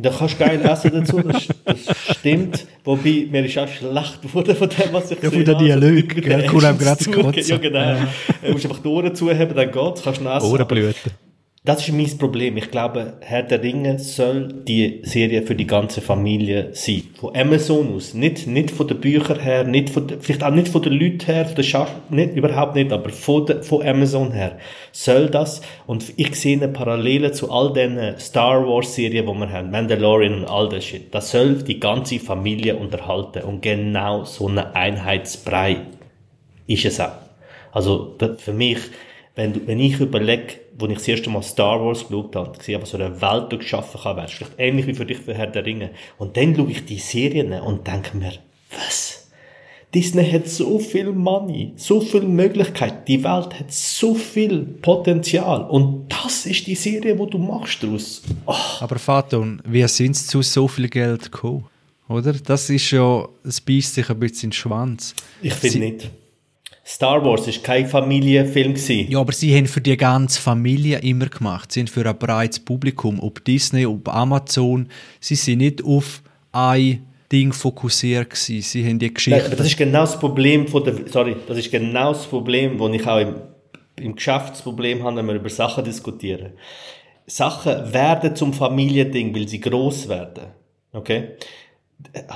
Da kannst du geil essen dazu, das, das stimmt. Wobei, mir ist auch schlecht geworden von dem, was ich Ja, von der Dialog, gell, cool, gerade zu Ja, genau. Ja. Du musst einfach die Ohren zuheben, dann geht's, kannst du essen. Ohrenblüten. Das ist mein Problem. Ich glaube, Herr der Ringe soll die Serie für die ganze Familie sein. Von Amazon aus. Nicht, nicht von den Büchern her, nicht von, vielleicht auch nicht von den Leuten her, von den Schaff nicht, überhaupt nicht, aber von, de, von Amazon her. Soll das, und ich sehe eine Parallele zu all den Star Wars Serien, die wir haben, Mandalorian und all das Shit. Das soll die ganze Familie unterhalten. Und genau so eine Einheitsbrei ist es auch. Also, für mich, wenn, du, wenn ich überlege, als ich das erste Mal Star Wars geschaut habe, gesehen, was so eine Welt geschaffen kann, wäre vielleicht ähnlich wie für dich für Herr der Ringe. Und dann schaue ich die Serien und denke mir, was? Disney hat so viel Money, so viel Möglichkeit, die Welt hat so viel Potenzial und das ist die Serie, wo du machst daraus. Oh. Aber Faton, wie sind sie zu so viel Geld gekommen? Oder? Das ist ja, es beißt sich ein bisschen in den Schwanz. Ich finde nicht. Star Wars ist kein Familienfilm gewesen. Ja, aber sie haben für die ganze Familie immer gemacht. Sie sind für ein breites Publikum, ob Disney, ob Amazon. Sie sind nicht auf ein Ding fokussiert gewesen. Sie haben die Geschichte. Nein, das ist genau das Problem von der, sorry, das ist genau das Problem, das ich auch im, im Geschäftsproblem habe, wenn wir über Sachen diskutieren. Sachen werden zum Familiending, weil sie groß werden. Okay?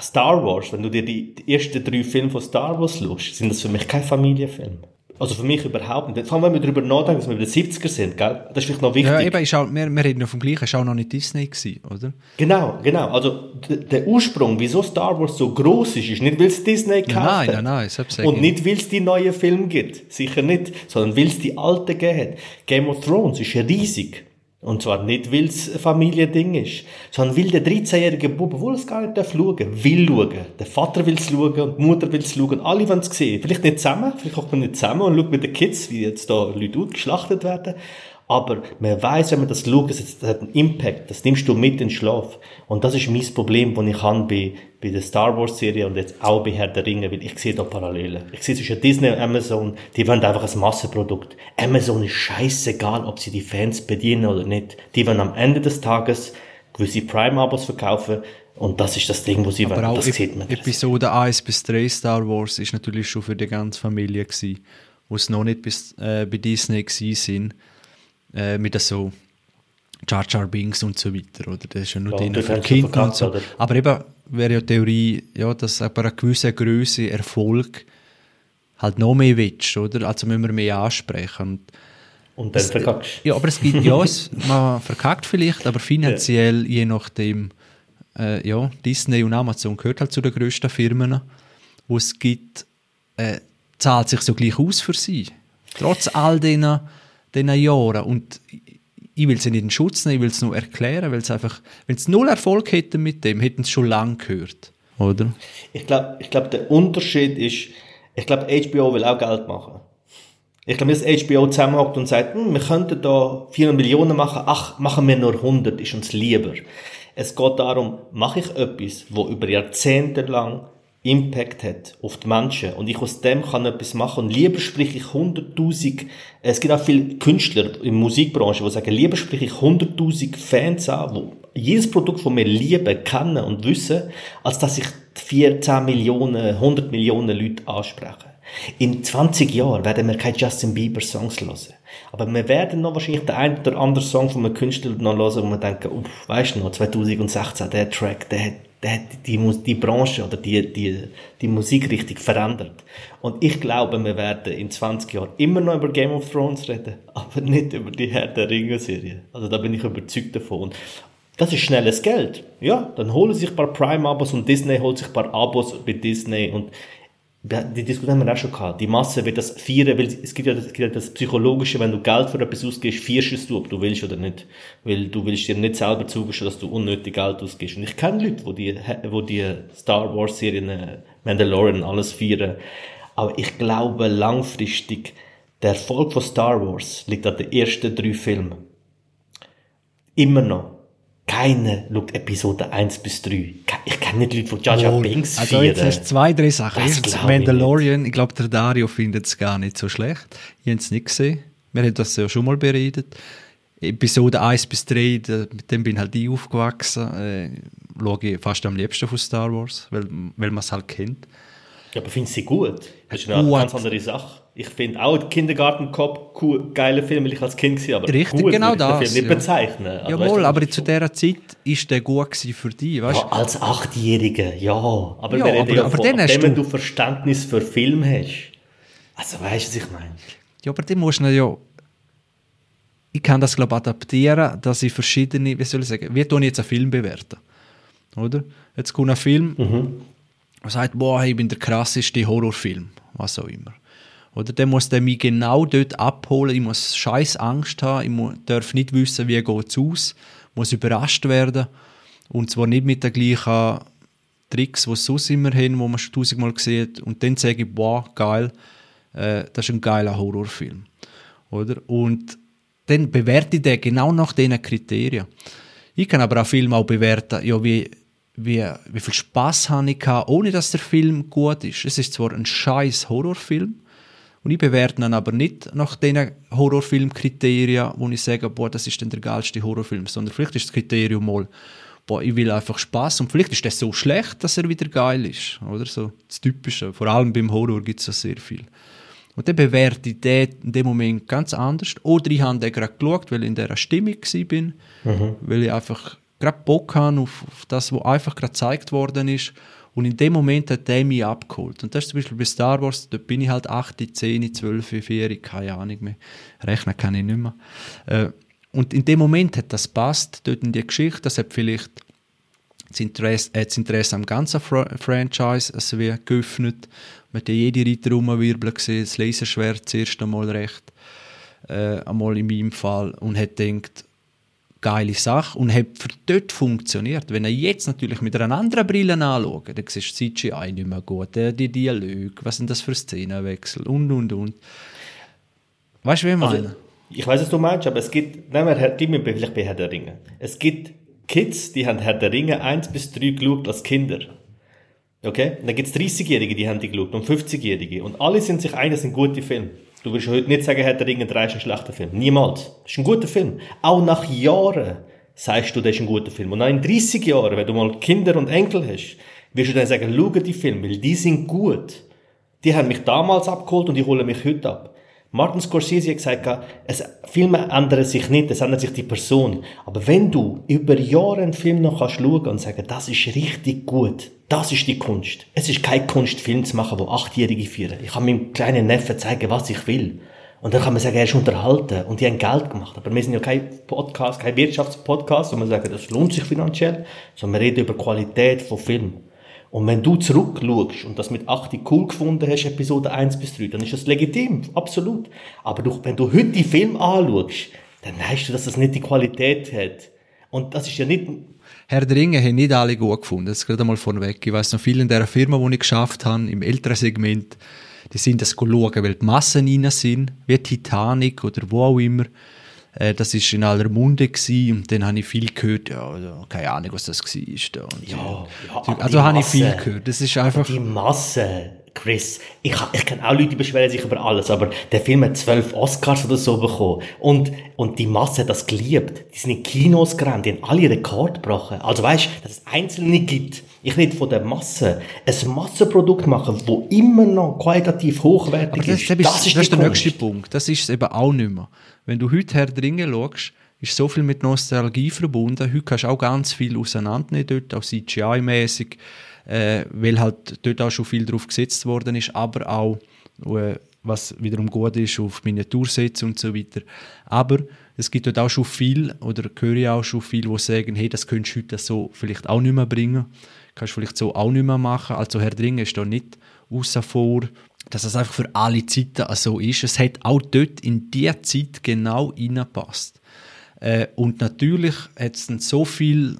Star Wars, wenn du dir die, die ersten drei Filme von Star Wars schaust, sind das für mich kein Familienfilm. Also für mich überhaupt nicht. Vor allem, wenn wir darüber nachdenken, dass wir in den 70er sind, gell? Das ist vielleicht noch wichtig. Ja, eben, ist auch, wir, wir reden ja vom Gleichen, ist auch noch nicht Disney gewesen, oder? Genau, genau. Also, der Ursprung, wieso Star Wars so groß ist, ist nicht, weil es Disney gekauft nein, hat. Nein, nein, nein, Und nicht, weil es die neuen Filme gibt. Sicher nicht. Sondern weil es die alten gegeben hat. Game of Thrones ist riesig. Und zwar nicht, weil es Familiending ist, sondern weil der 13-jährige Bub, obwohl es gar nicht darf schauen, will schauen. Der Vater will es schauen und die Mutter will es schauen. Alle wollen es sehen. Vielleicht nicht zusammen, vielleicht kommt man nicht zusammen und schaut mit den Kids, wie jetzt da Leute geschlachtet werden. Aber man weiß, wenn man das schaut, das hat einen Impact. Das nimmst du mit in den Schlaf. Und das ist mein Problem, das ich habe bei, bei der Star Wars Serie und jetzt auch bei Herr der Ringe, weil ich sehe da Parallelen. Ich sehe zwischen Disney und Amazon, die wollen einfach ein Massenprodukt. Amazon ist scheißegal, ob sie die Fans bedienen oder nicht. Die wollen am Ende des Tages gewisse Prime-Abos verkaufen und das ist das Ding, wo sie Aber wollen. Das sieht man. Episode 1 bis 3 Star Wars ist natürlich schon für die ganze Familie gewesen, wo es noch nicht bis, äh, bei Disney gewesen sind äh, mit so Jar Jar Binks und so weiter, oder? Das ist ja nur ja, drin für Kinder und so. Oder? Aber eben wäre ja die Theorie, ja, dass ab einer gewissen Größe Erfolg halt noch mehr willst, oder? Also müssen wir mehr ansprechen. Und, und dann verkackst Ja, aber es gibt, ja, es, man verkackt vielleicht, aber finanziell, ja. je nachdem, äh, ja, Disney und Amazon gehört halt zu den grössten Firmen, wo es gibt, äh, zahlt sich so gleich aus für sie. Trotz all diesen diesen Jahren. Und ich will sie nicht in Schutz nehmen, ich will es nur erklären, weil es einfach, wenn es null Erfolg hätten mit dem, hätten sie schon lange gehört, oder? Ich glaube, ich glaub, der Unterschied ist, ich glaube, HBO will auch Geld machen. Ich glaube, dass HBO zusammenhockt und sagt, hm, wir könnten da 400 Millionen machen, ach, machen wir nur 100, ist uns lieber. Es geht darum, mache ich etwas, wo über Jahrzehnte lang Impact hat auf die Menschen und ich aus dem kann etwas machen und lieber sprich ich 100.000, es gibt auch viele Künstler in der Musikbranche, die sagen, lieber sprich ich 100.000 Fans an, die jedes Produkt von mir lieben, kennen und wissen, als dass ich 14 Millionen, 100 Millionen Leute anspreche. In 20 Jahren werden wir keine Justin Bieber Songs hören. Aber wir werden noch wahrscheinlich den einen oder anderen Song von einem Künstler noch hören, wo wir denken, uff, weißt du noch, 2016, der Track, der hat der hat die, die Branche oder die, die, die Musikrichtung verändert. Und ich glaube, wir werden in 20 Jahren immer noch über Game of Thrones reden, [LAUGHS] aber nicht über die Herr der Ringe-Serie. Also da bin ich überzeugt davon. Und das ist schnelles Geld. Ja, dann holen sich ein paar Prime-Abos und Disney holt sich ein paar Abos bei Disney und die Diskussion haben wir auch schon gehabt. Die Masse wird das feiern, weil es gibt ja das, gibt das Psychologische, wenn du Geld für etwas ausgibst, feierst du, ob du willst oder nicht. Weil du willst dir nicht selber zugestehen, dass du unnötig Geld ausgibst. Und ich kenne Leute, wo die, wo die Star Wars Serien, äh, Mandalorian, alles feiern. Aber ich glaube langfristig, der Erfolg von Star Wars liegt an den ersten drei Filmen. Immer noch. Keiner schaut Episode 1 bis 3. Ich kenne nicht Leute, die Jar Jar Binks Also feiern. jetzt hast du zwei, drei Sachen. Erstens Mandalorian. Ich, ich glaube, der Dario findet es gar nicht so schlecht. Ich habe es nicht gesehen. Wir haben das ja schon mal beredet. Episode 1 bis 3, mit dem bin halt ich aufgewachsen. Äh, schaue ich fast am liebsten von Star Wars, weil, weil man es halt kennt. Ja, aber findest du sie gut? Das ist eine gut. ganz andere Sache. Ich finde auch Kindergarten Cop cool, geiler Film, weil ich als Kind war, aber Richtig, gut genau das, den Film nicht ja. bezeichnen. Also, Jawohl, weißt aber zu dieser Zeit war der gut für dich, weißt? Ja, als Achtjähriger, ja. Aber, ja, aber, ja aber von, dann du... du Verständnis für Film hast. Also weißt du, was ich meine? Ja, aber dann musst du ja ich kann das glaube adaptieren, dass ich verschiedene, wie soll ich sagen, wie ich jetzt einen Film bewerten? Oder? Jetzt kommt ein Film, mhm. und sagt, boah, ich bin der krasseste Horrorfilm, was auch immer. Oder der muss der mich genau dort abholen. Ich muss scheiß Angst haben. Ich muss, darf nicht wissen, wie es aus. Muss überrascht werden. Und zwar nicht mit den gleichen Tricks, die es sonst immer haben, wo man schon tausendmal sieht. Und dann sage ich, wow, geil, äh, das ist ein geiler Horrorfilm. Oder? Und dann bewerte ich den genau nach diesen Kriterien. Ich kann aber auch Film auch bewerten, ja, wie, wie, wie viel Spaß habe ich gehabt, ohne dass der Film gut ist. Es ist zwar ein scheiß Horrorfilm, und ich bewerte ihn aber nicht nach den Horrorfilmkriterien, wo ich sage, boah, das ist dann der geilste Horrorfilm, sondern vielleicht ist das Kriterium mal, boah, ich will einfach Spaß und vielleicht ist das so schlecht, dass er wieder geil ist, oder so das Typische. Vor allem beim Horror gibt es ja sehr viel. Und dann bewerte ich den in dem Moment ganz anders. Oder ich habe den gerade geschaut, weil ich in dieser Stimmung war, mhm. weil ich einfach gerade Bock habe auf, auf das, was einfach gerade gezeigt worden ist. Und in dem Moment hat der mich abgeholt. Und das ist zum Beispiel bei Star Wars, dort bin ich halt 8, 10, 12, 4, keine Ahnung mehr. Rechnen kann ich nicht mehr. Äh, und in dem Moment hat das passt, dort in die Geschichte, das hat vielleicht das Interesse, äh, das Interesse am ganzen Fra Franchise es wird geöffnet. Man hat ja jede Reiter rumwirbeln gesehen, das Laserschwert das erste Mal recht, äh, einmal in meinem Fall, und hat gedacht, geile Sache und hat für dort funktioniert. Wenn er jetzt natürlich mit einer anderen Brille anschaut, dann siehst du CGI nicht mehr gut, die Dialoge, was sind das für Szenenwechsel und, und, und. Weißt du, wie ich also, meine? Also, ich weiß, was du meinst, aber es gibt, nehmen wir, gib mir vielleicht bei Herr der Ringe. Es gibt Kids, die haben Herr der Ringe 1 bis 3 geschaut als Kinder. Okay? Und dann gibt es 30-Jährige, die haben die geschaut und 50-Jährige. Und alle sind sich einig, sind gute Filme. Du wirst heute nicht sagen, Herr der Ringe 3 ist ein schlechter Film. Niemals. Das ist ein guter Film. Auch nach Jahren sagst du, das ist ein guter Film. Und auch in 30 Jahren, wenn du mal Kinder und Enkel hast, wirst du dann sagen, schau die Filme, weil die sind gut. Die haben mich damals abgeholt und die holen mich heute ab. Martin Scorsese hat gesagt, es, Filme ändern sich nicht, es ändert sich die Person. Aber wenn du über Jahre einen Film noch kannst schauen und sagen, das ist richtig gut, das ist die Kunst. Es ist keine Kunst, Film zu machen, wo Achtjährige führen. Ich kann meinem kleinen Neffen zeigen, was ich will. Und dann kann man sagen, er ist unterhalten und die haben Geld gemacht. Aber wir sind ja kein Podcast, kein Wirtschaftspodcast, wo man sagen, das lohnt sich finanziell, sondern wir reden über Qualität von Film. Und wenn du zurückschaust und das mit 8 cool gefunden hast, Episode 1 bis 3, dann ist das legitim, absolut. Aber du, wenn du heute die Film anschaust, dann weißt du, dass das nicht die Qualität hat. Und das ist ja nicht Herr der haben nicht alle gut gefunden. Das geht einmal vorweg. Ich weiß noch viele in der Firma, die ich geschafft habe, im älteren Segment, die sind das schauen, weil die Massen rein sind, wie Titanic oder wo auch immer. Äh, das ist in aller Munde gewesen, und dann habe ich viel gehört, ja, also, keine Ahnung, was das war. ja, ja, also habe ich viel gehört. Das ist einfach... Die Masse Chris, ich, ich kenne auch Leute, die beschweren sich über alles, aber der Film hat zwölf Oscars oder so bekommen. Und, und die Masse hat das geliebt. Die sind in Kinos gerannt, die haben alle Rekord gebrochen. Also weißt, dass es Einzelne gibt. Ich rede von der Masse. Ein Massenprodukt machen, wo immer noch qualitativ hochwertig das, ist. Das, das ist, das ist der nächste Punkt. Das ist es eben auch nicht mehr. Wenn du heute Herr Dringe schaust, ist so viel mit Nostalgie verbunden. Heute kannst du auch ganz viel auseinandernehmen dort, auch CGI-mäßig äh, weil halt dort auch schon viel drauf gesetzt worden ist, aber auch, äh, was wiederum gut ist, auf Miniatursätze und so weiter. Aber es gibt dort auch schon viel, oder höre ich auch schon viel, die sagen, hey, das könntest du heute so vielleicht auch nicht mehr bringen, kannst du vielleicht so auch nicht mehr machen. Also Herr Dringen ist da nicht außen vor, dass es einfach für alle Zeiten so ist. Es hat auch dort in dieser Zeit genau reingepasst. Äh, und natürlich hat es dann so viel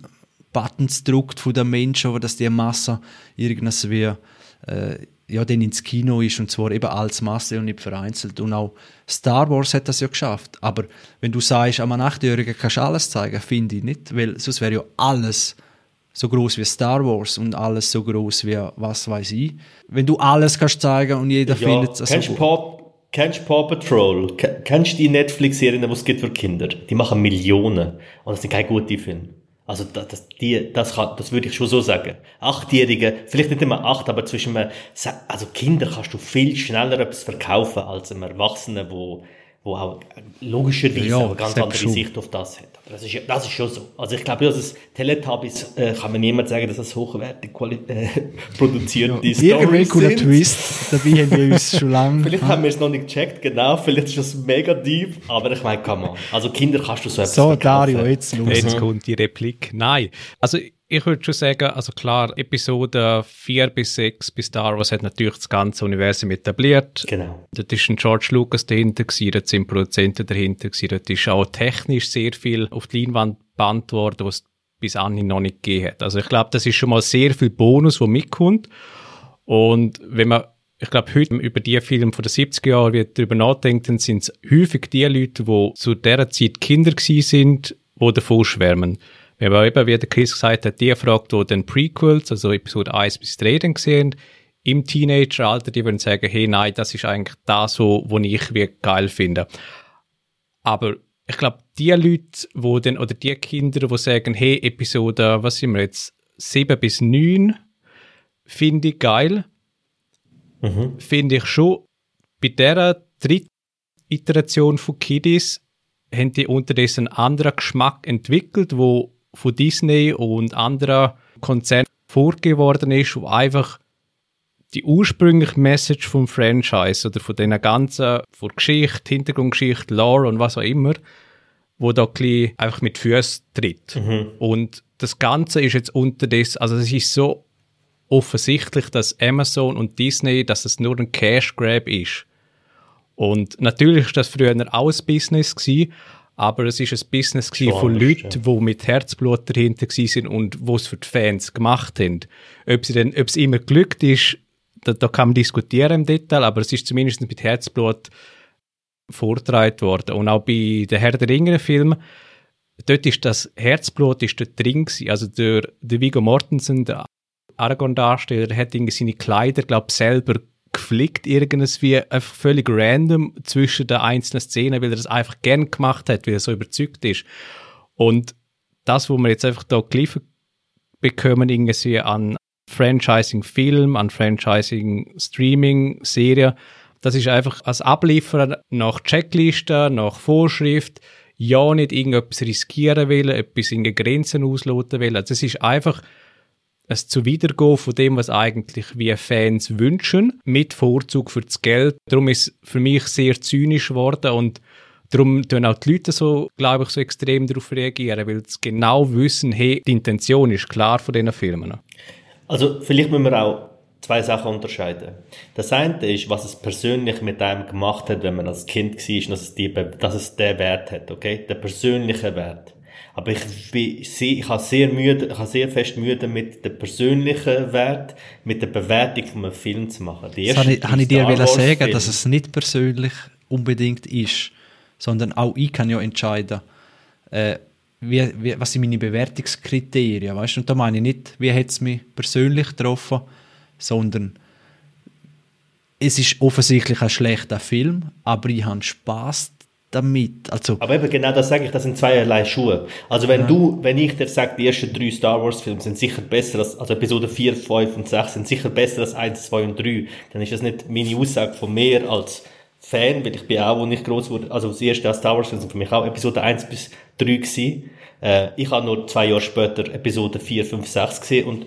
Buttons druckt von den Menschen, aber dass die Masse irgendwas wie äh, ja, dann ins Kino ist und zwar eben als Masse und nicht vereinzelt. Und auch Star Wars hat das ja geschafft. Aber wenn du sagst, am 8-Jährigen kannst du alles zeigen, finde ich nicht, weil sonst wäre ja alles so groß wie Star Wars und alles so groß wie was weiß ich. Wenn du alles kannst zeigen und jeder ja, findet es so gut. Kennst du Paw Patrol? Kennst du die Netflix-Serien, die es gibt für Kinder? Die machen Millionen. Und das sind keine guten Filme. Also das, das, die, das, kann, das würde ich schon so sagen. Achtjährige, vielleicht nicht immer acht, aber zwischen einem, also Kinder kannst du viel schneller etwas verkaufen als einem Erwachsenen, wo wo auch logischerweise ja, eine ganz andere schon. Sicht auf das hat. Aber das ist, das ist schon so. Also ich glaube, dass es Teletubbies äh, kann man niemand sagen, dass es hochwertig äh, [LAUGHS] produziert ist. Ja, Irgendein cooler Twist, dabei haben wir uns schon lange... [LAUGHS] vielleicht haben wir es noch nicht gecheckt, genau, vielleicht ist das mega deep, aber ich meine, kann man. Also Kinder kannst du so etwas So, verkaufen. Dario, jetzt los. Jetzt kommt die Replik. Nein, also ich würde schon sagen, also klar, Episode 4 bis 6 bis Star Wars hat natürlich das ganze Universum etabliert. Genau. Dort ist ein George Lucas dahinter gewesen, dort sind Produzenten dahinter gewesen, dort ist auch technisch sehr viel auf die Leinwand gebannt worden, was es bis anhin noch nicht gegeben hat. Also ich glaube, das ist schon mal sehr viel Bonus, wo mitkommt. Und wenn man ich glaube, heute über die Filme von den 70er Jahren wird darüber nachdenkt, dann sind es häufig die Leute, die zu dieser Zeit Kinder gewesen sind, die davon schwärmen. Wir haben eben, wie der Chris gesagt hat, die fragt, die den Prequels, also Episode 1 bis 3 dann gesehen, im Teenageralter, die würden sagen, hey, nein, das ist eigentlich das, so, was ich wirklich geil finde. Aber ich glaube, die Leute, wo dann, oder die Kinder, die sagen, hey, Episode, was sind wir jetzt, 7 bis 9, finde ich geil. Mhm. Finde ich schon bei dieser dritten Iteration von Kiddies haben die unterdessen einen anderen Geschmack entwickelt, wo von Disney und anderen Konzernen vorgeworden ist, wo einfach die ursprüngliche Message vom Franchise oder von dieser ganzen, von Geschichte, Hintergrundgeschichte, Lore und was auch immer, wo da ein einfach mit Füßen tritt. Mhm. Und das Ganze ist jetzt unterdessen, also es ist so offensichtlich, dass Amazon und Disney, dass es nur ein Cash Grab ist. Und natürlich ist das früher auch ein Business gewesen, aber es ist ein Business gewesen von Leuten, ja. die mit Herzblut dahinter sind und wo es für die Fans gemacht haben. Ob, sie denn, ob es immer glückt ist, da, da kann man diskutieren im Detail, aber es ist zumindest mit Herzblut vorgetragen worden. Und auch bei den Herr der Ringe-Filmen, dort ist das Herzblut ist dort drin gewesen. Also der, der Viggo Mortensen, der Aragorn-Darsteller, hat seine Kleider, glaube selber geflickt irgendwie einfach völlig random zwischen den einzelnen Szenen, weil er das einfach gern gemacht hat, weil er so überzeugt ist. Und das, wo wir jetzt einfach da geliefert bekommen, irgendwie an Franchising-Film, an Franchising-Streaming-Serie, das ist einfach als Abliefern nach Checkliste, nach Vorschrift, ja nicht irgendetwas riskieren will, etwas in Grenzen ausloten will. Also es ist einfach ein Zuwidergehen von dem, was eigentlich wir Fans wünschen, mit Vorzug für das Geld. Darum ist für mich sehr zynisch geworden und darum tun auch die Leute so, glaube ich, so extrem darauf reagieren, weil sie genau wissen, hey, die Intention ist klar von diesen Filmen. Also vielleicht müssen wir auch zwei Sachen unterscheiden. Das eine ist, was es persönlich mit einem gemacht hat, wenn man als Kind war, dass es, die, dass es den Wert hat, okay? Der persönliche Wert. Aber ich, ich, ich habe sehr müde, ich habe sehr fest müde mit dem persönlichen Wert, mit der Bewertung von einem Film zu machen. Die das habe ich, habe ich dir sagen, Film. dass es nicht persönlich unbedingt ist, sondern auch ich kann ja entscheiden, äh, wie, wie, was sind meine Bewertungskriterien, weißt? Und da meine ich nicht, wie hat es mich persönlich getroffen, sondern es ist offensichtlich ein schlechter Film, aber ich habe Spaß damit. Also, aber eben genau das sage ich, das sind zweierlei Schuhe. Also wenn ja. du, wenn ich dir sage, die ersten drei Star Wars Filme sind sicher besser als, also Episode 4, 5 und 6 sind sicher besser als 1, 2 und 3, dann ist das nicht meine Aussage von mir als Fan, weil ich bin auch, wo ich groß wurde, also das erste Star Wars Film sind für mich auch Episode 1 bis 3 gewesen. Äh, ich habe nur zwei Jahre später Episode 4, 5, 6 gesehen und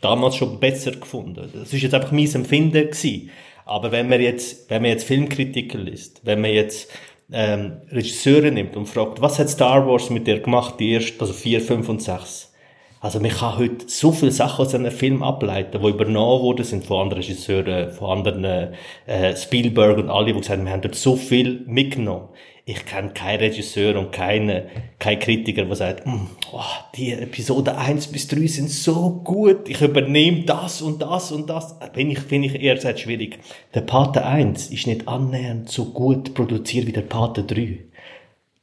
damals schon besser gefunden. Das ist jetzt einfach mein Empfinden gewesen. Aber wenn man jetzt, wenn man jetzt Filmkritiker liest, wenn man jetzt ähm, Regisseure nimmt und fragt, was hat Star Wars mit dir gemacht, die ersten, also 4, 5 und 6? Also man kann heute so viele Sachen aus einem Film ableiten, die übernommen worden sind von anderen Regisseuren, von anderen äh, Spielberg und alle, die gesagt haben, wir haben dort so viel mitgenommen ich kenne keinen Regisseur und keinen kein Kritiker, der sagt, mm, oh, die Episode 1 bis 3 sind so gut, ich übernehme das und das und das. Bin ich, finde ich eher sehr schwierig. Der Pate 1 ist nicht annähernd so gut produziert wie der Pate 3.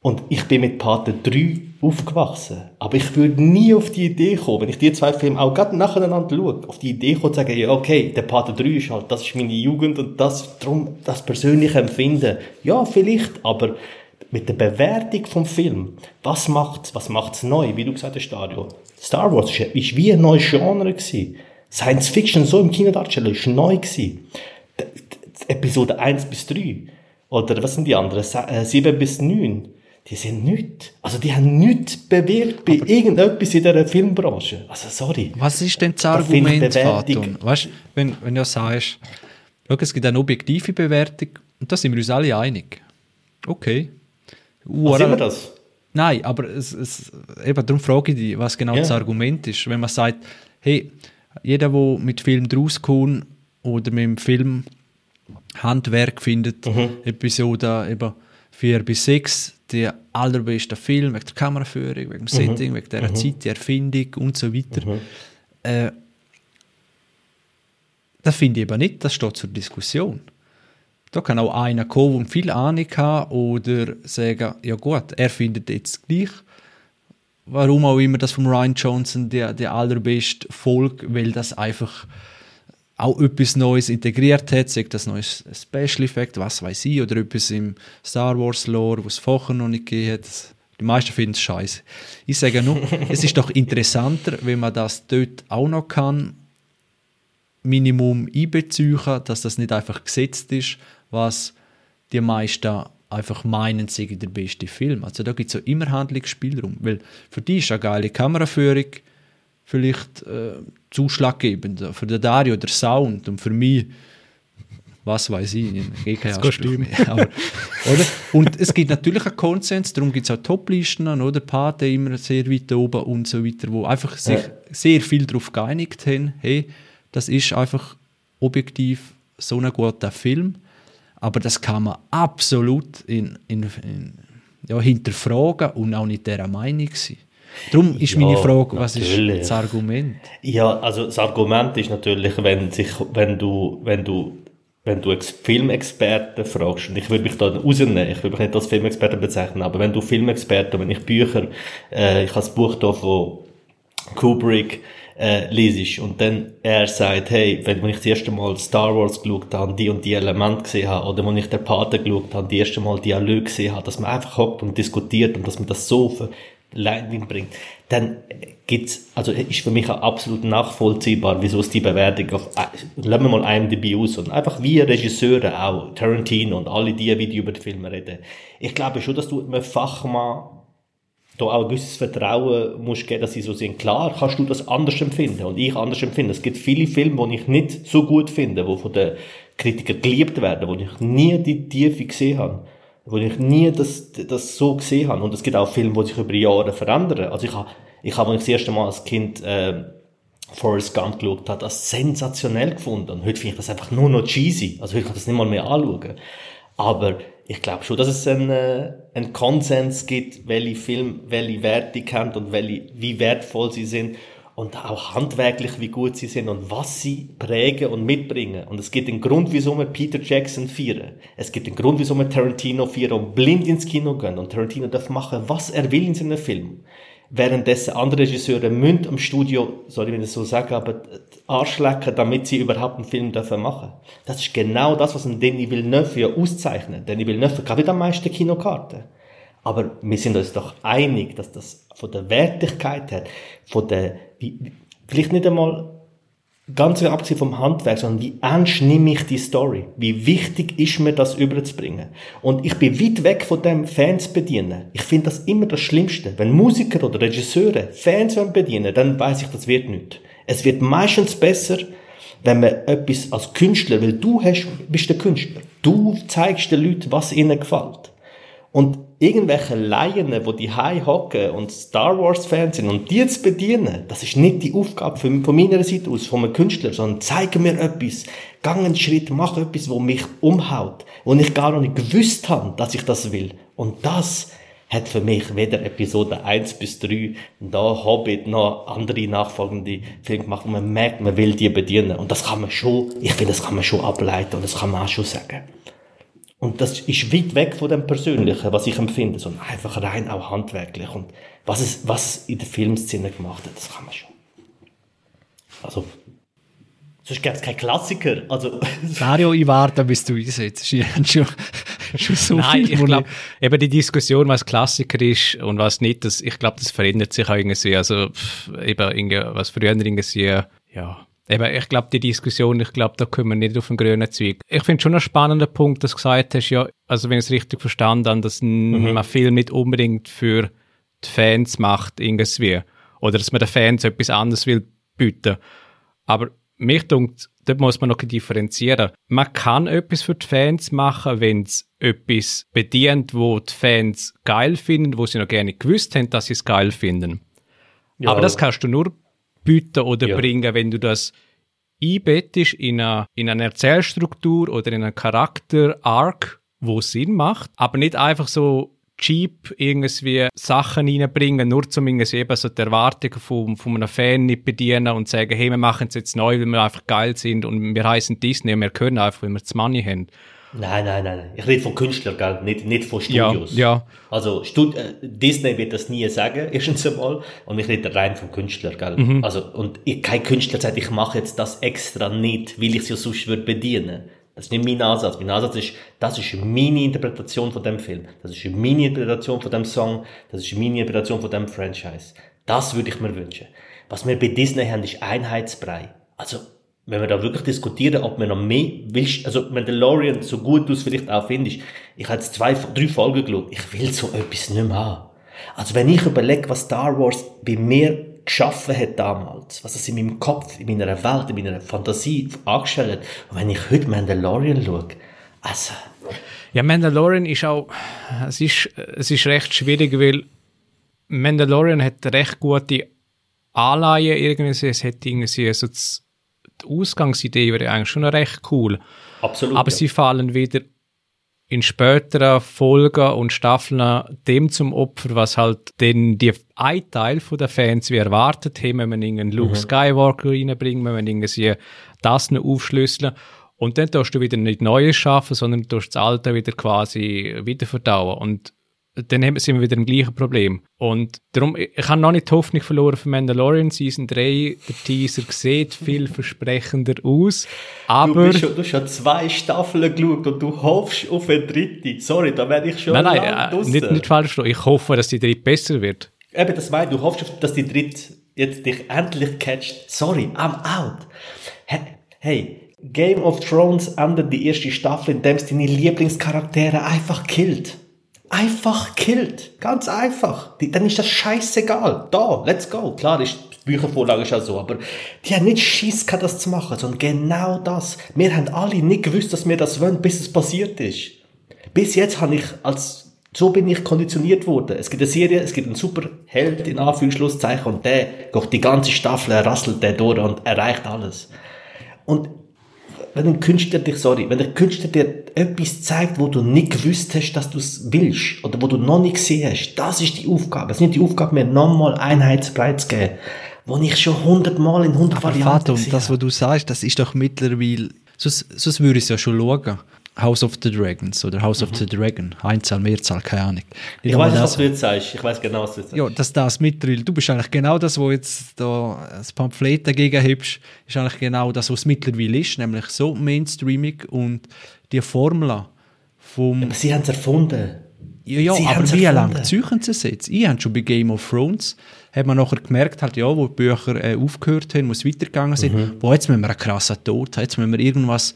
Und ich bin mit Pate 3 aufgewachsen. Aber ich würde nie auf die Idee kommen, wenn ich die zwei Filme auch gerade nacheinander schaue, auf die Idee kommen zu sagen, ja, okay, der Pate 3 ist halt, das ist meine Jugend und das, drum, das persönliche Empfinden. Ja, vielleicht, aber mit der Bewertung vom Film, was macht's, was macht's neu, wie du gesagt hast, Stadio. Star Wars ist wie ein neues Genre gewesen. Science Fiction so im Kino darstellen, ist neu gewesen. Episode 1 bis 3. Oder was sind die anderen? 7 äh, bis 9 die sind nichts. Also die haben nichts bewirkt bei Aber irgendetwas in dieser Filmbranche. Also sorry. Was ist denn das Argument, Faton? Weißt, wenn, wenn du sagst, schau, es gibt eine objektive Bewertung und da sind wir uns alle einig. Okay. Was sind wir das? Nein, aber es, es, eben darum frage ich dich, was genau ja. das Argument ist. Wenn man sagt, hey, jeder, der mit Film draus kommt oder mit dem Film Handwerk findet, mhm. Episode eben 4 bis 6, der allerbeste Film, wegen der Kameraführung, wegen dem mhm. Setting, wegen der mhm. Zeit, der Erfindung und so weiter. Mhm. Äh, das finde ich aber nicht, das steht zur Diskussion. Da kann auch einer kommen und viel Ahnung haben oder sagen, ja gut, er findet jetzt gleich, warum auch immer das von Ryan Johnson der, der allerbeste Volk, weil das einfach auch etwas Neues integriert hat, sagt das neues Special Effect, was weiß ich, oder etwas im Star Wars Lore, was es vorher noch nicht gegeben hat. Die meisten finden es scheiße. Ich sage nur, [LAUGHS] es ist doch interessanter, wenn man das dort auch noch kann, Minimum einbeziehen, dass das nicht einfach gesetzt ist, was die meisten einfach meinen, sei der beste Film. Also da gibt es ja immer Handlungsspielraum, weil für die ist eine geile Kameraführung vielleicht äh, zuschlaggebend. Für den Dario der Sound und für mich was weiß ich, ich das Kostüm. Aber, oder? Und es gibt natürlich einen Konsens, darum gibt es auch Toplisten, oder? Pate immer sehr weit oben und so weiter, wo einfach sich ja. sehr viel darauf geeinigt haben, hey, das ist einfach objektiv so ein guter Film, aber das kann man absolut in, in, in ja, hinterfragen und auch nicht dieser Meinung sein. Darum ist ja, meine Frage, was natürlich. ist das Argument? Ja, also das Argument ist natürlich, wenn, sich, wenn, du, wenn du wenn du Filmexperten fragst, und ich würde mich da rausnehmen, ich würde mich nicht als Filmexperten bezeichnen, aber wenn du Filmexperten, wenn ich Bücher, äh, ich habe das Buch da von Kubrick, äh, lesest und dann er sagt, hey, wenn, ich das erste Mal Star Wars geschaut habe, die und die Elemente gesehen habe, oder wenn ich der Pate geschaut habe, die erste Mal Dialog gesehen habe, dass man einfach hockt und diskutiert und dass man das so Leinwand bringt, dann gibt's, also ist für mich auch absolut nachvollziehbar, wieso es die Bewertung auf, äh, lassen wir mal IMDb aus und einfach wie Regisseure auch, Tarantino und alle die, wie die über die Filme reden. Ich glaube schon, dass du einem Fachmann da auch ein gewisses Vertrauen musst geben, dass sie so sind. Klar kannst du das anders empfinden und ich anders empfinden. Es gibt viele Filme, die ich nicht so gut finde, die von den Kritikern geliebt werden, wo ich nie die Tiefe gesehen habe wo ich nie das, das so gesehen habe. Und es gibt auch Filme, die sich über Jahre verändern. Also ich habe, ich habe, als ich das erste Mal als Kind äh, Forrest Gump geschaut habe, das sensationell gefunden. Und heute finde ich das einfach nur noch cheesy. Also ich kann das nicht mal mehr anschauen. Aber ich glaube schon, dass es einen, äh, einen Konsens gibt, welche Film, welche Werte kennt und welche, wie wertvoll sie sind und auch handwerklich, wie gut sie sind und was sie prägen und mitbringen. Und es gibt einen Grund, wieso wir Peter Jackson feiern. Es gibt einen Grund, wieso wir Tarantino feiern und blind ins Kino gehen. Und Tarantino darf machen, was er will in seinen Film. Währenddessen andere Regisseure müssen am Studio, sorry, wenn ich das so sage, aber Arschlecken, damit sie überhaupt einen Film dürfen machen. Das ist genau das, was ein Denis Villeneuve ja auszeichnet. Denis Villeneuve gab wieder am meisten Kinokarten. Aber wir sind uns doch einig, dass das von der Wertigkeit her, von der, wie, vielleicht nicht einmal ganz abgesehen vom Handwerk, sondern wie ernst nehme ich die Story? Wie wichtig ist mir das überzubringen? Und ich bin weit weg von dem Fans bedienen. Ich finde das immer das Schlimmste. Wenn Musiker oder Regisseure Fans bedienen, dann weiß ich, das wird nicht. Es wird meistens besser, wenn man etwas als Künstler, weil du hast, bist der Künstler. Du zeigst den Leuten, was ihnen gefällt. Und irgendwelche Laien, wo die High hocken und Star Wars Fans sind und die zu bedienen, das ist nicht die Aufgabe von, meiner Seite aus, von einem Künstler, sondern zeige mir etwas, gang einen Schritt, mach etwas, wo mich umhaut, wo ich gar noch nicht gewusst habe, dass ich das will. Und das hat für mich weder Episode 1 bis 3 noch Hobbit noch andere nachfolgende Filme gemacht und man merkt, man will die bedienen. Und das kann man schon, ich finde, das kann man schon ableiten und das kann man auch schon sagen. Und das ist weit weg von dem Persönlichen, was ich empfinde, sondern einfach rein auch handwerklich. Und was es, was es in der Filmszene gemacht hat, das kann man schon. Also, sonst gäbe es keinen Klassiker. Also, [LAUGHS] Dario, ich warte, bis du einsetzt. schon, [LAUGHS] schon so Nein, viel, ich glaube, eben die Diskussion, was Klassiker ist und was nicht, das, ich glaube, das verändert sich auch irgendwie. Also, eben, was früher irgendwie, ja, Eben, ich glaube, die Diskussion, ich glaube, da kommen wir nicht auf den grünen Zweig. Ich finde schon einen spannenden Punkt, dass du gesagt hast, ja, also wenn ich es richtig verstanden habe, dass mhm. man Film nicht unbedingt für die Fans macht, irgendwie. Oder dass man den Fans etwas anderes will bieten. Aber mich denkt, dort muss man noch differenzieren. Man kann etwas für die Fans machen, wenn es etwas bedient, wo die Fans geil finden, wo sie noch gerne gewusst haben, dass sie es geil finden. Ja. Aber das kannst du nur bieten oder ja. bringen, wenn du das einbettest in eine, in eine Erzählstruktur oder in einen Charakter-Arc, wo Sinn macht, aber nicht einfach so cheap irgendwie Sachen reinbringen, nur zum irgendwie eben so die Erwartungen von, von einem Fan nicht bedienen und sagen, hey, wir machen es jetzt neu, weil wir einfach geil sind und wir heißen Disney und wir können einfach, weil wir das Money haben. Nein, nein, nein. Ich rede von Künstlern, gell? Nicht, nicht von Studios. Ja, ja. Also Stud äh, Disney wird das nie sagen, [LAUGHS] erstens einmal. Und ich rede rein von Künstlern, gell? Mhm. Also, und ich, kein Künstler sagt, ich mache jetzt das extra nicht, weil ich es ja sonst würde bedienen. Das ist nicht mein Ansatz. Mein Ansatz ist, das ist meine Interpretation von dem Film. Das ist meine Interpretation von dem Song. Das ist meine Interpretation von dem Franchise. Das würde ich mir wünschen. Was wir bei Disney haben, ist Einheitsbrei. Also, wenn wir da wirklich diskutieren, ob man noch mehr willst, also Mandalorian so gut du es vielleicht auch findest, ich habe jetzt zwei, drei Folgen geschaut, ich will so etwas nicht mehr haben. Also wenn ich überlege, was Star Wars bei mir geschaffen hat damals, was es in meinem Kopf, in meiner Welt, in meiner Fantasie angestellt hat, und wenn ich heute Mandalorian schaue, also... Ja, Mandalorian ist auch, es ist, es ist recht schwierig, weil Mandalorian hat recht gute Anleihen irgendwie, es hat irgendwie so das die Ausgangsidee wäre eigentlich schon recht cool. Absolut. Aber ja. sie fallen wieder in späteren Folgen und Staffeln dem zum Opfer, was halt den die ein Teil der Fans wie erwartet haben, wenn man einen Luke mhm. Skywalker reinbringt, wenn man irgendwie das noch aufschlüsseln und dann tust du wieder nicht Neues schaffen, sondern du tust das Alte wieder quasi wieder verdauen und dann sind wir wieder im gleichen Problem. Und darum, ich habe noch nicht die Hoffnung verloren für Mandalorian Season 3. Der Teaser sieht vielversprechender aus. Aber. Du, bist schon, du hast schon zwei Staffeln geschaut und du hoffst auf eine dritte. Sorry, da werde ich schon Nein, nein, äh, nicht, nicht falsch. Ich hoffe, dass die dritte besser wird. Eben, das meine du hoffst, dass die dritte jetzt dich endlich catcht. Sorry, I'm out. Hey, Game of Thrones endet die erste Staffel, indem es deine Lieblingscharaktere einfach killt einfach killt. Ganz einfach. Die, dann ist das scheißegal. Da, let's go. Klar, ist, Büchervorlage ist auch so, aber die haben nicht Schiss gehabt, das zu machen, sondern genau das. Wir haben alle nicht gewusst, dass wir das wollen, bis es passiert ist. Bis jetzt habe ich als so bin ich konditioniert worden. Es gibt eine Serie, es gibt einen super Held, in Anführungszeichen, und der geht die ganze Staffel, rasselt der durch und erreicht alles. Und wenn ein Künstler dich, sorry, wenn der Künstler dir etwas zeigt, wo du nicht gewusst hast, dass du es willst, oder wo du noch nicht gesehen hast, das ist die Aufgabe. Es ist nicht die Aufgabe, mir nochmal Einheitsbreit zu geben, wo ich schon hundertmal in hundert Varianten Vater, das, was du sagst, das ist doch mittlerweile, sonst, sonst würde ich es ja schon schauen. House of the Dragons oder House mhm. of the Dragon. Einzahl, Mehrzahl, keine Ahnung. Ich, ich weiß, das, was du jetzt sagst. Ich weiß genau, was du jetzt sagst. Ja, dass das mittlerweile, du bist eigentlich genau das, wo jetzt da das Pamphlet dagegen hebst, ist eigentlich genau das, was es mittlerweile ist, nämlich so mainstreamig und die Formel vom... Aber sie haben es erfunden. Ja, ja aber wie lange züchen sie es jetzt? Ich habe schon bei Game of Thrones hat man nachher gemerkt, halt, ja, wo die Bücher äh, aufgehört haben, wo es weitergegangen sind, mhm. boah, jetzt müssen wir einen krassen Tod haben, jetzt müssen wir irgendwas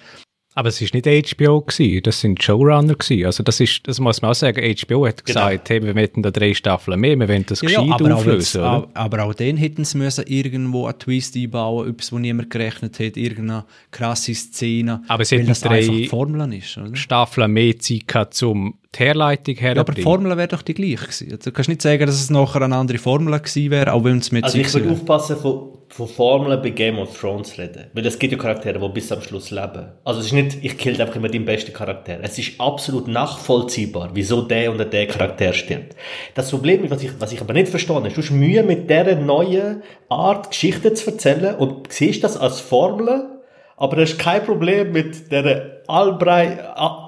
aber es ist nicht HBO gewesen, das sind Showrunner gewesen. Also das ist, das muss man auch sagen. HBO hat genau. gesagt, hey, wir möchten da drei Staffeln mehr, wir wollen das ja, gescheit ja, aber auflösen. Auch jetzt, aber auch dann hätten sie müssen irgendwo einen Twist einbauen, etwas, wo niemand gerechnet hat, irgendeine krasse Szene. Aber es hätten drei Formeln ist, oder? Staffeln mehr Zeit gehabt, um die Herleitung herzubringen. Ja, aber die Formel wäre doch die gleiche gewesen. Also, du kannst nicht sagen, dass es nachher eine andere Formel gewesen wäre, auch wenn es mit Also ich würde aufpassen von, von Formeln bei Game of Thrones reden. Weil es gibt ja Charaktere, die bis am Schluss leben. Also es ist nicht, ich kill einfach immer den besten Charakter. Es ist absolut nachvollziehbar, wieso der oder der Charakter stirbt. Das Problem, was ich, was ich aber nicht verstehe, ist, du hast Mühe mit dieser neuen Art, Geschichte zu erzählen und siehst das als Formel aber er ist kein Problem mit der Allbrei,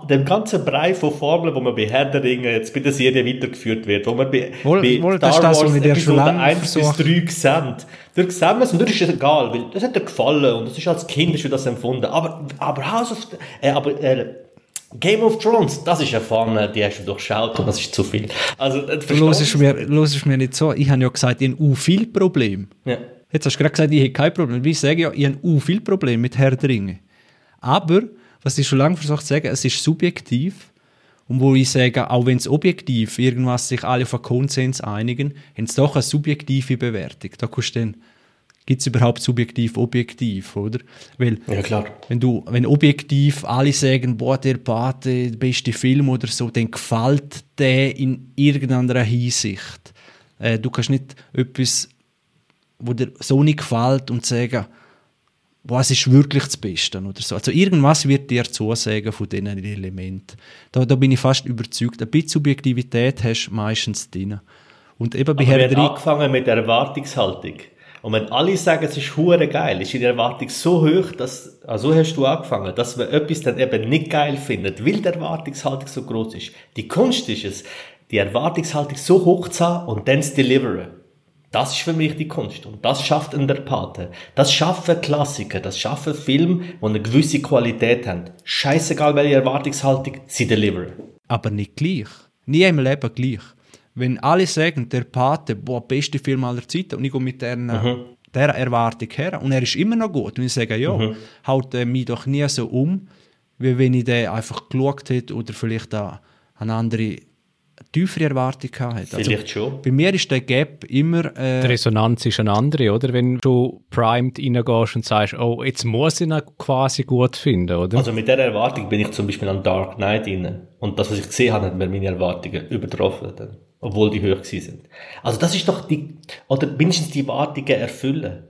dem ganzen Brei von Formeln, wo man bei Herr der Ringe jetzt bei der Serie weitergeführt wird, wo man bei, wohl, bei wohl, Star Wars das, Episode 1 bis 3 gesehen Dort sehen wir es und dort ist es egal, weil das hat dir gefallen und das ist als Kind ist das empfunden. Aber, aber House of, äh, aber, äh, Game of Thrones, das ist eine Formel, die hast du durchschaut und das ist zu viel. Also, äh, du hörst mir, mir nicht so, ich habe ja gesagt, ich habe ein viel Problem. Ja. Jetzt hast du gerade gesagt, ich habe kein Problem. Ich sage ja, ich habe auch viel Probleme mit Herr der Ringe. Aber, was ich schon lange versucht zu sagen, es ist subjektiv. Und wo ich sage, auch wenn es objektiv irgendwas sich alle auf einen Konsens einigen, haben es doch eine subjektive Bewertung. Da kannst du dann, gibt es überhaupt subjektiv, objektiv, oder? Weil, ja, klar. Wenn du, wenn objektiv alle sagen, boah, der Pate, der beste Film oder so, dann gefällt der in irgendeiner Hinsicht. Äh, du kannst nicht etwas wo dir so nicht gefällt und sagen, was ist wirklich das Beste oder so. Also irgendwas wird dir zusagen von diesen Elementen. Da, da bin ich fast überzeugt. Ein bisschen Subjektivität hast du meistens drin. Und eben bei Aber wir haben angefangen mit der Erwartungshaltung. Und wenn alle sagen, es ist hure geil, ist die Erwartung so hoch, dass, also hast du angefangen, dass man etwas dann eben nicht geil findet, weil die Erwartungshaltung so groß ist. Die Kunst ist es, die Erwartungshaltung so hoch zu haben und dann zu deliveren. Das ist für mich die Kunst. Und das schafft in der Pate. Das schaffen Klassiker, das schaffen Filme, die eine gewisse Qualität haben. Scheißegal welche Erwartungshaltung, sie deliveren. Aber nicht gleich. Nie im Leben gleich. Wenn alle sagen, der Pate, boah, beste Film aller Zeiten, und ich gehe mit deren mhm. dieser Erwartung her und er ist immer noch gut. Und ich sage, ja, mhm. haut mich doch nie so um, wie wenn ich den einfach geschaut hätte oder vielleicht auch eine andere tiefere Erwartung hatte. Also Vielleicht also, schon. Bei mir ist der Gap immer... Äh, Die Resonanz ist eine andere, oder? Wenn du primed reingehst und sagst, oh, jetzt muss ich ihn quasi gut finden, oder? Also mit dieser Erwartung bin ich zum Beispiel an Dark Knight rein. Und das, was ich gesehen habe, hat mir meine Erwartungen übertroffen. Dann, obwohl die hoch sind. Also das ist doch die... Oder mindestens die Erwartungen erfüllen.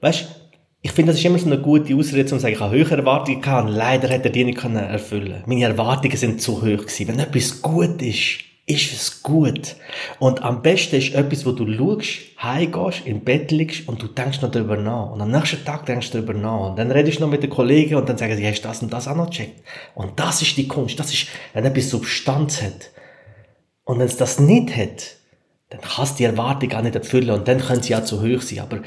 Weißt ich finde, das ist immer so eine gute Ausrede, um zu sagen, ich habe höhere Erwartungen gehabt und leider hätte er die nicht erfüllen können. Meine Erwartungen sind zu hoch gewesen. Wenn etwas gut ist, ist es gut. Und am besten ist etwas, wo du schaust, heimgehst, im Bett liegst und du denkst noch darüber nach. Und am nächsten Tag denkst du darüber nach. Und dann redest du noch mit den Kollegen und dann sagen sie, hast du das und das auch noch gecheckt? Und das ist die Kunst. Das ist, wenn etwas Substanz hat. Und wenn es das nicht hat, dann kannst du die Erwartung auch nicht erfüllen und dann können sie auch zu hoch sein. Aber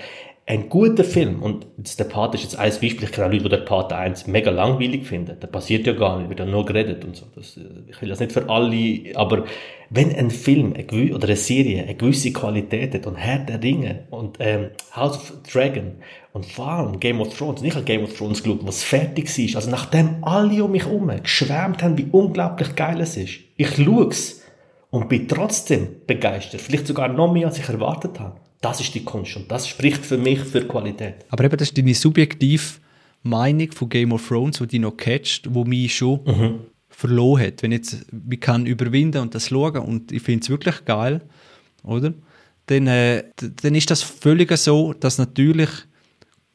ein guter Film, und der Part ist jetzt ein Beispiel, ich kenne Leute, die den Part 1 mega langweilig finden, da passiert ja gar nicht, wird ja nur geredet und so. Das, äh, ich will das nicht für alle, aber wenn ein Film eine, oder eine Serie eine gewisse Qualität hat und Herr der Ringe und ähm, House of Dragon und vor allem Game of Thrones, und ich habe Game of Thrones geschaut, was fertig ist, also nachdem alle um mich herum geschwärmt haben, wie unglaublich geil es ist, ich schaue es und bin trotzdem begeistert, vielleicht sogar noch mehr, als ich erwartet habe. Das ist die Kunst und das spricht für mich für Qualität. Aber eben, das ist deine subjektive Meinung von Game of Thrones, die dich noch catcht, wo mich schon mhm. verloren hat. Wenn ich jetzt ich kann überwinden und das schauen und ich finde es wirklich geil, oder? Dann, äh, dann ist das völlig so, dass natürlich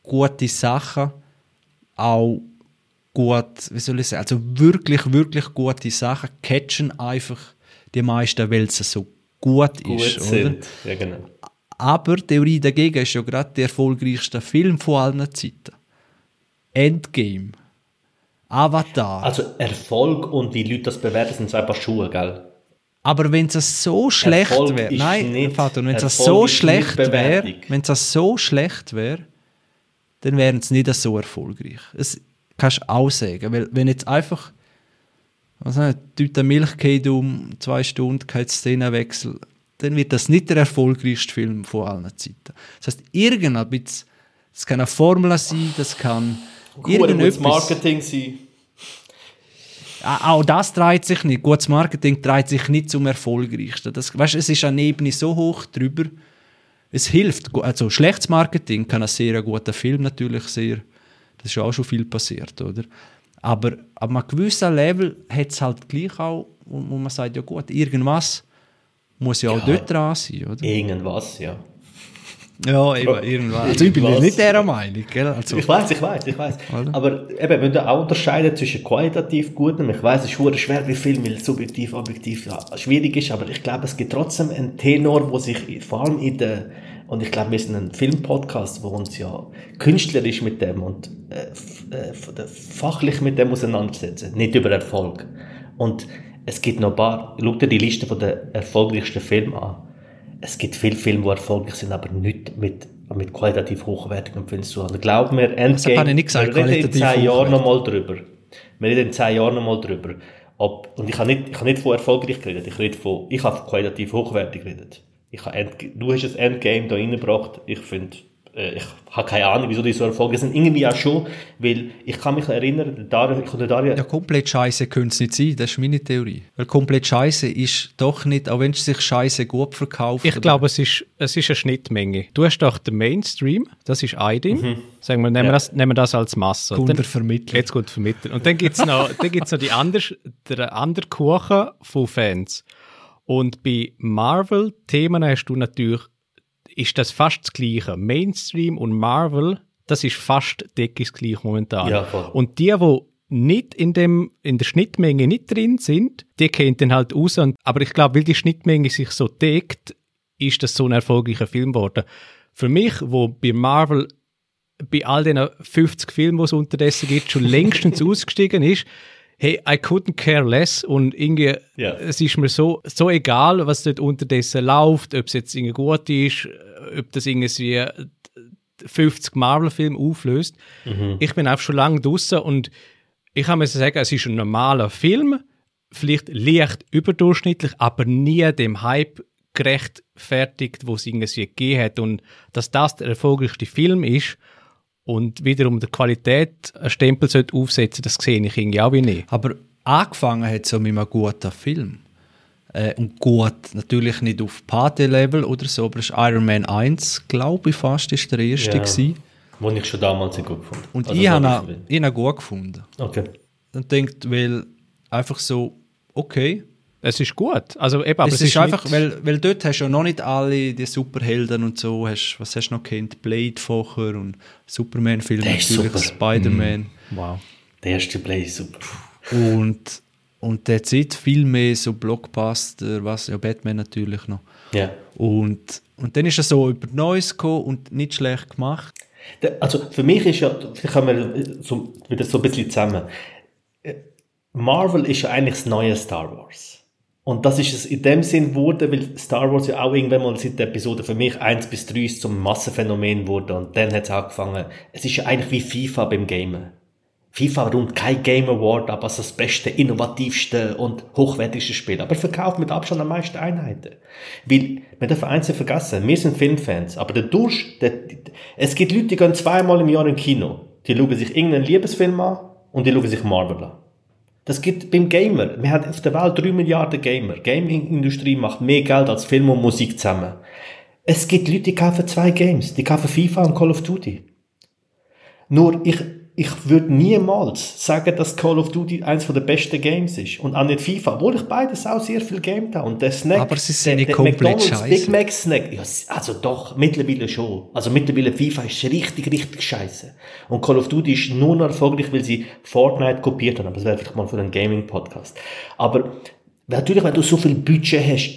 gute Sachen auch gut, wie soll ich sagen, also wirklich, wirklich gute Sachen catchen einfach die meisten, weil es so gut, gut ist. Sind. Oder? Ja, genau. Aber die Theorie dagegen ist ja gerade der erfolgreichste Film von allen Zeiten. Endgame. Avatar. Also Erfolg und wie Leute das bewerten, sind zwei Paar Schuhe, gell? Aber wenn es so schlecht wäre, nein, Vater, wenn es so schlecht wäre, wenn es so schlecht wäre, dann wären es nicht so erfolgreich. Das kannst du auch sagen, weil wenn jetzt einfach was nicht, Tüte Milch geht um zwei Stunden, kein Szenenwechsel, dann wird das nicht der erfolgreichste Film von allen Zeiten. Das heißt, irgendein bisschen, das kann eine Formel sein, das kann irgendetwas... Marketing sein. Auch das dreht sich nicht. Gutes Marketing dreht sich nicht zum Erfolgreichsten. Das, weißt, es ist eine Ebene so hoch drüber. Es hilft. Also schlechtes Marketing kann ein sehr guter Film natürlich sehr. Das ist auch schon viel passiert, oder? Aber ab einem gewissen Level hat es halt gleich auch, wo man sagt, ja gut, irgendwas muss ja auch ja, dort dran sein, oder? Irgendwas, ja. Ja, eben, irgendwas. Also ich bin ja nicht der Meinung, gell? Also, ich weiß, ich weiß, ich weiß. Aber eben, wenn du auch unterscheiden zwischen qualitativ guten, ich weiß, es ist schwer wie Film, weil subjektiv, objektiv ja, schwierig ist, aber ich glaube, es gibt trotzdem einen Tenor, wo sich vor allem in der und ich glaube, wir sind ein Filmpodcast, wo uns ja künstlerisch mit dem und äh, äh, fachlich mit dem auseinandersetzen, nicht über Erfolg. Und es gibt noch ein paar, schau dir die Liste von den erfolgreichsten Filmen an. Es gibt viele Filme, die erfolgreich sind, aber nicht mit, mit qualitativ hochwertigen Filmen zu haben. Glaub mir, Endgame, das kann ich nicht gesagt, wir reden in zehn Jahren nochmal drüber. Wir reden in zehn Jahren nochmal drüber. Ob, und ich habe nicht, ich habe nicht von erfolgreich geredet, ich rede von, ich habe qualitativ hochwertig geredet. Ich habe End, du hast das Endgame da reingebracht, ich finde, ich habe keine Ahnung, wieso die so erfolgreich sind. Irgendwie auch schon, weil ich kann mich erinnern, Dario, ich Dario... Ja, komplett scheiße könnte es nicht sein, das ist meine Theorie. Weil komplett scheiße ist doch nicht, auch wenn es sich scheiße gut verkauft. Ich glaube, es ist, es ist eine Schnittmenge. Du hast doch den Mainstream, das ist ein Ding. Mhm. Sagen wir, nehmen, ja. das, nehmen wir das als Masse. Guter Vermittler. Jetzt gut vermitteln. Und dann gibt es noch, dann gibt's noch die andere, der andere Kuchen von Fans. Und bei Marvel-Themen hast du natürlich ist das fast das Gleiche. Mainstream und Marvel, das ist fast deckungsgleich momentan. Ja, voll. und die, die nicht in, dem, in der Schnittmenge nicht drin sind, die kennen dann halt aus. Und, aber ich glaube, weil die Schnittmenge sich so deckt, ist das so ein erfolgreicher Film geworden. Für mich, wo bei Marvel bei all den 50 Filmen, die es unterdessen gibt, schon längstens [LAUGHS] ausgestiegen ist, hey, I couldn't care less und irgendwie, yeah. es ist mir so, so egal, was dort unterdessen läuft, ob es jetzt irgendwie gut ist, ob das irgendwie 50 Marvel-Filme auflöst. Mhm. Ich bin auch schon lange draußen und ich kann mir sagen, es ist ein normaler Film, vielleicht leicht überdurchschnittlich, aber nie dem Hype gerechtfertigt, wo es irgendwie gegeben hat. Und dass das der erfolgreichste Film ist und wiederum der Qualität einen Stempel sollte aufsetzen, das sehe ich irgendwie auch wie nicht. Aber angefangen hat so mit einem guten Film. Äh, und gut, natürlich nicht auf Party-Level oder so, aber es ist Iron Man 1, glaube ich fast, ist der erste ja, gewesen. Wo ich schon damals nicht gut gefunden Und also ich habe ihn auch gut gefunden. Okay. Dann denkt, weil einfach so, okay. Es ist gut. Also eben, aber es, es ist, ist einfach, weil, weil dort hast du ja noch nicht alle die Superhelden und so. Hast, was hast du noch kennt? Blade vorher und Superman-Film natürlich, Spider-Man. Mm. Wow. Der erste Blade ist super. Und, und der zieht viel mehr so Blockbuster, was ja Batman natürlich noch. Ja. Und, und dann ist er so über Neues gekommen und nicht schlecht gemacht. Also für mich ist ja, vielleicht kommen wir so, wieder so ein bisschen zusammen. Marvel ist ja eigentlich das neue Star Wars. Und das ist es in dem Sinn geworden, weil Star Wars ja auch irgendwann mal seit der Episode für mich 1 bis 3 zum Massenphänomen wurde und dann hat es angefangen. Es ist ja eigentlich wie FIFA beim Gamen. FIFA rund kein Game Award ab als das beste, innovativste und hochwertigste Spiel, aber verkauft mit Abstand am meisten Einheiten. Weil, wir dürfen eins nicht vergessen, wir sind Filmfans, aber der Durch, der, es gibt Leute, die gehen zweimal im Jahr im Kino. Die schauen sich irgendeinen Liebesfilm an und die schauen sich Marvel an. Das gibt beim Gamer. Wir haben auf der Welt drei Milliarden Gamer. Gaming-Industrie macht mehr Geld als Film und Musik zusammen. Es gibt Leute, die kaufen zwei Games. Die kaufen FIFA und Call of Duty. Nur, ich, ich würde niemals sagen, dass Call of Duty eins der besten Games ist. Und auch nicht FIFA, obwohl ich beides auch sehr viel Game habe. Und der Snack, Aber sie sind nicht komplett scheiße. Big Mac Snack, ja, also doch, mittlerweile schon. Also mittlerweile FIFA ist richtig, richtig scheiße. Und Call of Duty ist nur noch erfolgreich, weil sie Fortnite kopiert haben. Aber das wäre vielleicht mal für einen Gaming-Podcast. Aber natürlich, wenn du so viel Budget hast,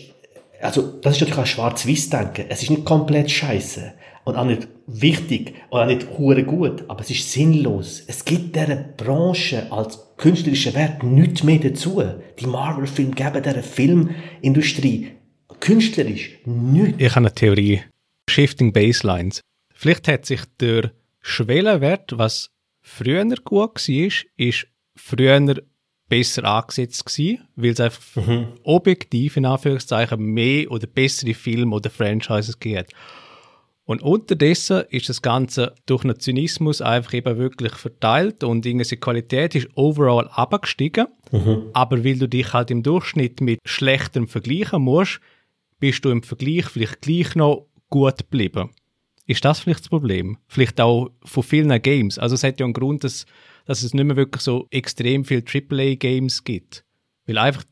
also das ist natürlich auch schwarz-weiß-Denken. Es ist nicht komplett scheiße und auch nicht wichtig auch nicht hure gut, aber es ist sinnlos. Es gibt dieser Branche als künstlerischer Wert nichts mehr dazu. Die Marvel-Filme geben dieser Filmindustrie künstlerisch nichts. Ich habe eine Theorie. Shifting Baselines. Vielleicht hat sich der Schwellenwert, was früher gut war, ist früher besser angesetzt gewesen, weil es einfach mhm. objektiv in Anführungszeichen mehr oder bessere Filme oder Franchises gibt. Und unterdessen ist das Ganze durch einen Zynismus einfach eben wirklich verteilt und die Qualität ist overall abgestiegen. Mhm. Aber weil du dich halt im Durchschnitt mit schlechtem vergleichen musst, bist du im Vergleich vielleicht gleich noch gut geblieben. Ist das vielleicht das Problem? Vielleicht auch von vielen Games. Also es hat ja einen Grund, dass, dass es nicht mehr wirklich so extrem viele AAA-Games gibt. Weil einfach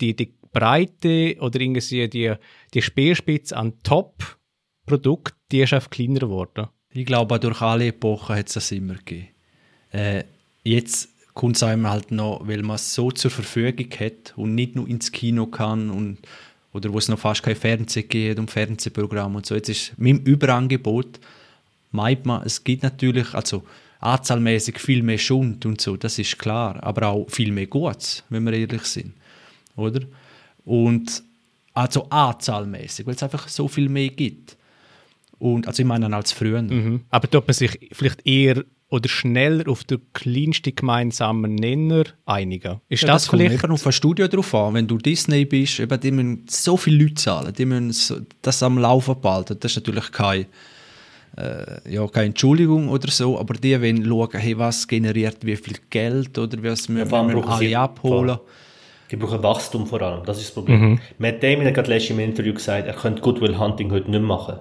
die, die Breite oder irgendwie die, die Speerspitze an Top Produkt, die ist einfach kleiner geworden. Ich glaube, durch alle Epochen hat es das immer gegeben. Äh, jetzt kommt es einem halt noch, weil man es so zur Verfügung hat und nicht nur ins Kino kann und oder wo es noch fast kein Fernsehen gibt und Fernsehprogramm und so. Jetzt ist mit dem Überangebot, meint man, es gibt natürlich, also anzahlmäßig viel mehr Schund und so, das ist klar, aber auch viel mehr Gutes, wenn wir ehrlich sind, oder? Und also anzahlmäßig, weil es einfach so viel mehr gibt. Und, also ich meine als früher. Mhm. Aber tut man sich vielleicht eher oder schneller auf den kleinsten gemeinsamen Nenner einigen? Ist ja, das, das vielleicht? Kommt auf ein Studio drauf an. Wenn du Disney bist, eben, die müssen so viele Leute zahlen, die müssen das am Laufen behalten. Das ist natürlich keine, äh, ja, keine Entschuldigung oder so, aber die wollen schauen, hey, was generiert wie viel Geld oder was müssen ja, wir alle abholen. Die brauchen Wachstum vor allem, das ist das Problem. Mhm. Matt Damon hat gerade letztes im Interview gesagt, er könnte Goodwill Hunting heute nicht machen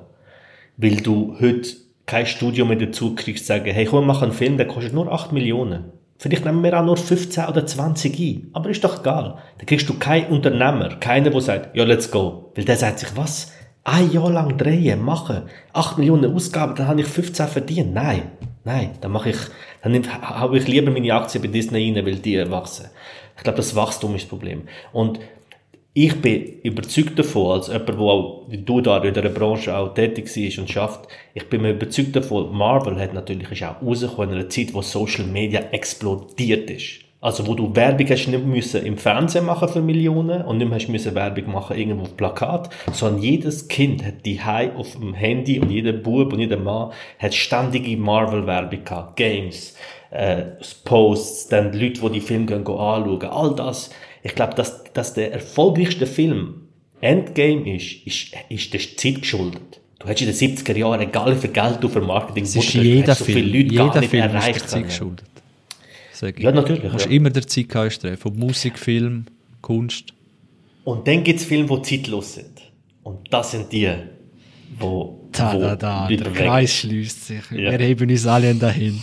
weil du heute kein Studio mehr dazu kriegst, sagen, hey, komm, mach einen Film, der kostet nur 8 Millionen. Vielleicht nehmen wir auch nur 15 oder 20 ein. Aber ist doch egal. Da kriegst du keinen Unternehmer, keiner, der sagt, ja, let's go. Weil der sagt sich, was? Ein Jahr lang drehen, machen, 8 Millionen Ausgaben, dann habe ich 15 verdient. Nein, nein, dann mache ich, dann habe ich lieber meine Aktien bei Disney rein, weil die wachsen. Ich glaube, das Wachstum ist das Problem. Und ich bin überzeugt davon, als jemand, der auch, wie du da in dieser Branche auch tätig ist und schafft, ich bin mir überzeugt davon, Marvel hat natürlich ist auch rausgekommen in einer Zeit, wo Social Media explodiert ist. Also, wo du Werbung hast nicht müssen im Fernsehen machen für Millionen und nicht hast müssen Werbung machen irgendwo auf Plakat, sondern jedes Kind hat die High auf dem Handy und jeder Bub und jeder Mann hat ständige Marvel-Werbung gehabt. Games, äh, Posts, dann Leute, die die Filme anschauen. All das ich glaube, dass, dass der erfolgreichste Film Endgame ist, ist, ist der Zeit geschuldet. Du hättest in den 70er Jahren, egal wie viel Geld du für Marketing es ist jeder so viele Leute jeder gar nicht Film erreicht. ist der Zeit geschuldet. Sag ich. Ja, natürlich. Du musst Ja. immer der Zeit anstreben. Von Musik, Film, Kunst. Und dann gibt es Filme, die zeitlos sind. Und das sind die, wo, Da, wo da, da, Leute der Kreis schließt sich. Ja. Wir heben uns alle an [LAUGHS]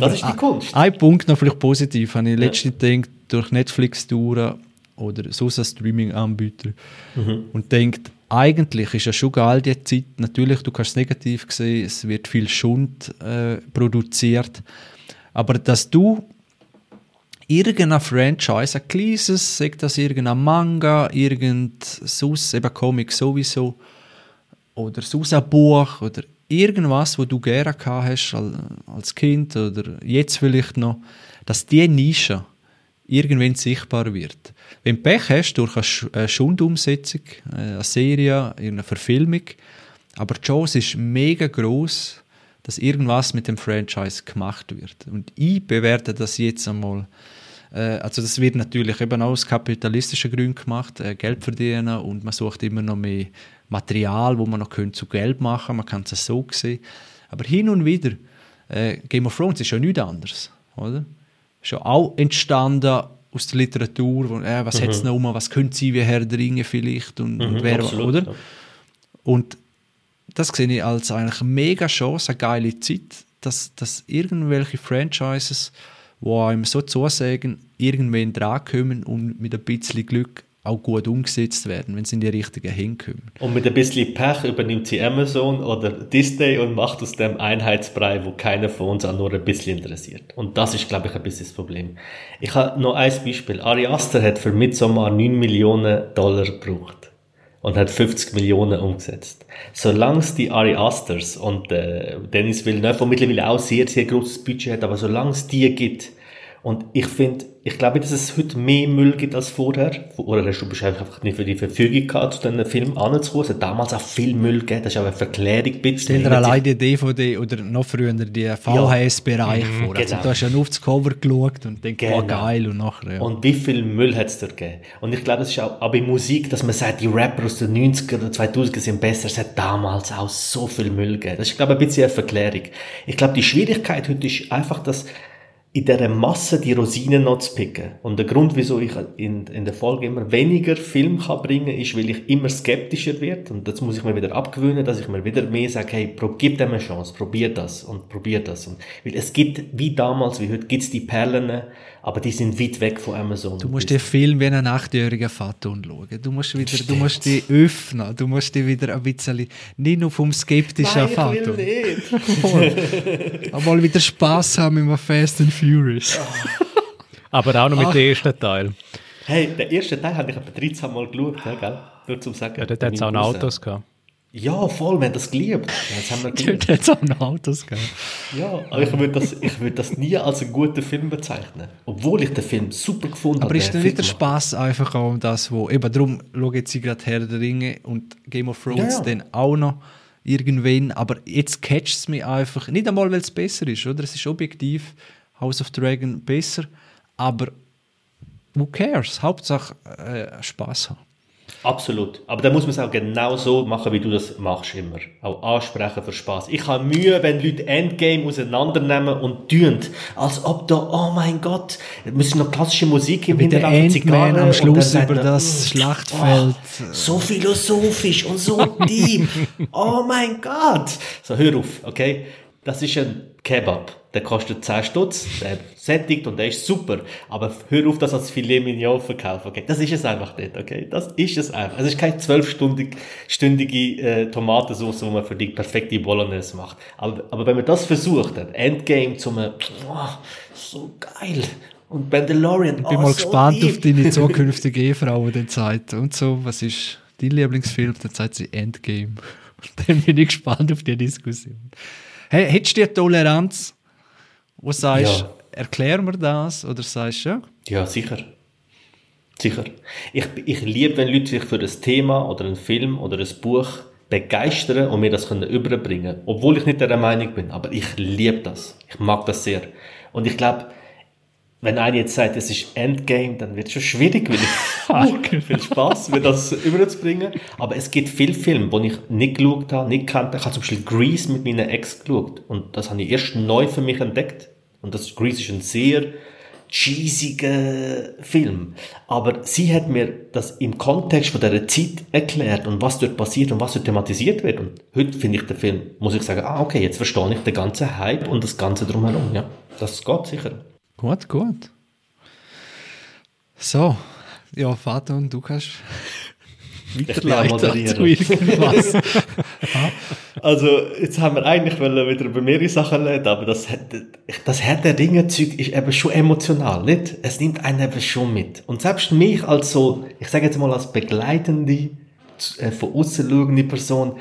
dahin. Das ist die Kunst. Ein Punkt noch vielleicht positiv, habe ich letztens gedacht, durch Netflix durch oder so ein Streaming-Anbieter Mhm. und denkt, eigentlich ist ja schon geil die Zeit, natürlich, du kannst es negativ sehen, es wird viel Schund äh, produziert, aber dass du irgendein Franchise, ein kleines, sagt das irgendein Manga, irgend sonst, eben Comic sowieso, oder ein Buch oder irgendwas, wo du gerne gehabt hast al- als Kind oder jetzt vielleicht noch, dass die Nische irgendwann sichtbar wird. Wenn du Pech hast durch eine Sch- eine Schundumsetzung, äh, eine Serie, irgendeine Verfilmung, aber die Chance ist mega groß, dass irgendwas mit dem Franchise gemacht wird. Und ich bewerte das jetzt einmal also das wird natürlich eben auch aus kapitalistischen Gründen gemacht, äh, Geld verdienen und man sucht immer noch mehr Material, wo man noch zu Geld machen man kann es so sehen. Aber hin und wieder, äh, Game of Thrones ist ja nichts anderes, oder? Ist ja auch entstanden aus der Literatur, wo, äh, was hat's noch um, was könnte sie wie Herr der Ringe vielleicht und, und wer, absolut, oder? ja. Und das sehe ich als eigentlich eine mega Chance, eine geile Zeit, dass, dass irgendwelche Franchises, die einem so zusagen, irgendwann drankommen und mit ein bisschen Glück auch gut umgesetzt werden, wenn sie in die richtigen hinkommen. Und mit ein bisschen Pech übernimmt sie Amazon oder Disney und macht aus dem Einheitsbrei, wo keiner von uns auch nur ein bisschen interessiert. Und das ist, glaube ich, ein bisschen das Problem. Ich habe noch ein Beispiel. Ari Aster hat für Midsommar 9 Millionen Dollar gebraucht und hat 50 Millionen umgesetzt. Solange die Ari Asters und äh, Dennis Villeneuve, der mittlerweile auch sehr, sehr großes Budget hat, aber solange es die gibt, und ich finde, ich glaube, dass es heute mehr Müll gibt als vorher. Oder hast du wahrscheinlich einfach nicht für die Verfügung gehabt, zu diesen Film anzukommen. Es hat damals auch viel Müll gegeben. Das ist auch eine Verklärung. ein bisschen. Stell dir allein die DVD oder noch früher die VHS-Bereich vor. Also, genau. du hast ja nur auf das Cover geschaut und denkst, Genau. oh geil, und nachher, ja. Und wie viel Müll hat es dort gegeben? Und ich glaube, das ist auch, auch bei Musik, dass man sagt, die Rapper aus den 90er oder 2000er sind besser. Es hat damals auch so viel Müll gegeben. Das ist, glaube ich, ein bisschen eine Verklärung. Ich glaube, die Schwierigkeit heute ist einfach, dass in dieser Masse die Rosinen noch zu picken. Und der Grund, wieso ich in, in der Folge immer weniger Film kann bringen, ist, weil ich immer skeptischer werde. Und das muss ich mir wieder abgewöhnen, dass ich mir wieder mehr sage, hey, gib dem eine Chance, probier das und probier das. Und, weil es gibt, wie damals, wie heute, gibt's die Perlen, aber die sind weit weg von Amazon. Du musst den Film wie einen achtjährigen Vater anschauen. Du musst wieder, du musst die öffnen. Du musst die wieder ein bisschen, nicht nur vom skeptischen Nein, ich Vater. will nicht. Einmal wieder Spaß haben mit einem Fast and Furious. [LAUGHS] Aber auch noch mit dem ersten Teil. Hey, den ersten Teil habe ich etwa 13 Mal geschaut, ja, gell? Nur zum Sagen. Ja, dort hat es auch. Autos gehabt. Ja, voll, wir haben das geliebt. Das haben wir [LAUGHS] geliebt. Es auch noch Autos gegeben. Ja, aber ich würde das, ich würde das nie als einen guten Film bezeichnen. Obwohl ich den Film super gefunden Aber habe. ist der denn nicht der. Spaß einfach auch um das, wo, eben darum schaue jetzt ich gerade Herr der Ringe und Game of Thrones Ja, ja. dann auch noch irgendwann, aber jetzt catcht es mich einfach, nicht einmal, weil es besser ist, oder? Es ist objektiv House of Dragon besser, aber who cares? Hauptsache äh, Spaß haben. Absolut. Aber da muss man es auch genau so machen, wie du das machst immer. Auch ansprechen für Spaß. Ich habe Mühe, wenn Leute Endgame auseinandernehmen und tun, als ob da, oh mein Gott, müssen noch klassische Musik im Hintergrund, Endman Zigarre, am und Schluss dann über man, das «Mm, Schlachtfeld. Oh, so philosophisch und so [LAUGHS] deep. oh mein Gott. So, hör auf, okay? Das ist ein Kebab. Der kostet 10 Stutz, der sättigt und der ist super. Aber hör auf, das als Filet Mignon verkaufen, okay? Das ist es einfach nicht, okay? Das ist es einfach. Es ist keine zwölfstündige stündige, äh, Tomatensauce, wo man für die perfekte Bolognese macht. Aber, aber wenn man das versucht, ein Endgame zum, äh, oh, so geil. Und Mandalorian, Ich bin oh, mal so gespannt deep. auf deine [LAUGHS] zukünftige Ehefrau, die dann sagt, und so, was ist dein Lieblingsfilm? Dann sagt sie Endgame. Und [LAUGHS] dann bin ich gespannt auf die Diskussion. Hey, hättest du die Toleranz, wo du sagst, Ja. erklär mir das, oder sagst du, ja, Ja, sicher. Sicher. Ich, ich liebe, wenn Leute sich für ein Thema oder einen Film oder ein Buch begeistern und mir das können überbringen Obwohl ich nicht der Meinung bin. Aber ich liebe das. Ich mag das sehr. Und ich glaube, wenn einer jetzt sagt, es ist Endgame, dann wird es schon schwierig, weil ich [LAUGHS] [LAUGHS] viel Spaß, mir das überzubringen. Aber es gibt viele Filme, die ich nicht geschaut habe, nicht kannte. Ich habe zum Beispiel Grease mit meiner Ex geschaut. Und das habe ich erst neu für mich entdeckt. Und das Grease ist ein sehr cheesiger Film. Aber sie hat mir das im Kontext von dieser Zeit erklärt und was dort passiert und was dort thematisiert wird. Und heute finde ich den Film, muss ich sagen, ah, okay, jetzt verstehe ich den ganzen Hype und das Ganze drumherum. Ja, das geht sicher. Gut, gut. So, ja, Vater, und du kannst weiterleiten zu irgendwas. also, jetzt haben wir eigentlich wieder über mehrere Sachen reden, aber das, das Herr der Ringe-Zeug ist eben schon emotional, nicht? Es nimmt einen eben schon mit. Und selbst mich als so, ich sage jetzt mal als begleitende, äh, von außen schauende Person,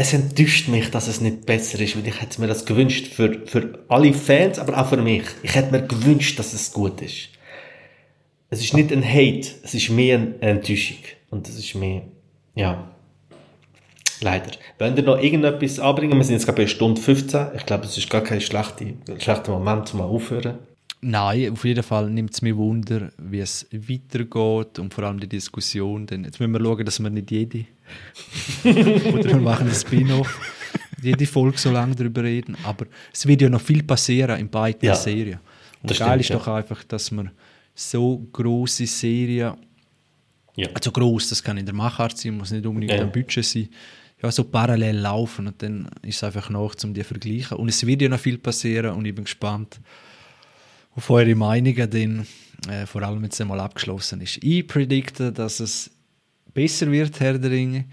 es enttäuscht mich, dass es nicht besser ist, weil ich hätte mir das gewünscht für, für alle Fans, aber auch für mich. Ich hätte mir gewünscht, dass es gut ist. Es ist nicht ein Hate, es ist mehr eine Enttäuschung. Und das ist mehr, ja, leider. Wenn ihr noch irgendetwas anbringen, wir sind jetzt gerade bei Stunde 15, ich glaube, es ist gar kein schlechter, schlechter Moment, um aufzuhören. Nein, auf jeden Fall nimmt es mir Wunder, wie es weitergeht und vor allem die Diskussion. Denn jetzt müssen wir schauen, dass wir nicht jede [LAUGHS] oder wir machen einen Spin-off, jede Folge so lange darüber reden. Aber es wird ja noch viel passieren in beiden ja, Serien. Und geil stimmt, ist ja. doch einfach, dass man so große Serien, ja. also groß, das kann in der Machart sein, muss nicht unbedingt ja. ein Budget sein, ja, so parallel laufen und dann ist es einfach noch, um die zu vergleichen. Und es wird ja noch viel passieren und ich bin gespannt, auf eure Meinungen, denn äh, vor allem jetzt einmal abgeschlossen ist. Ich predikte, dass es besser wird, Herr der Ringe.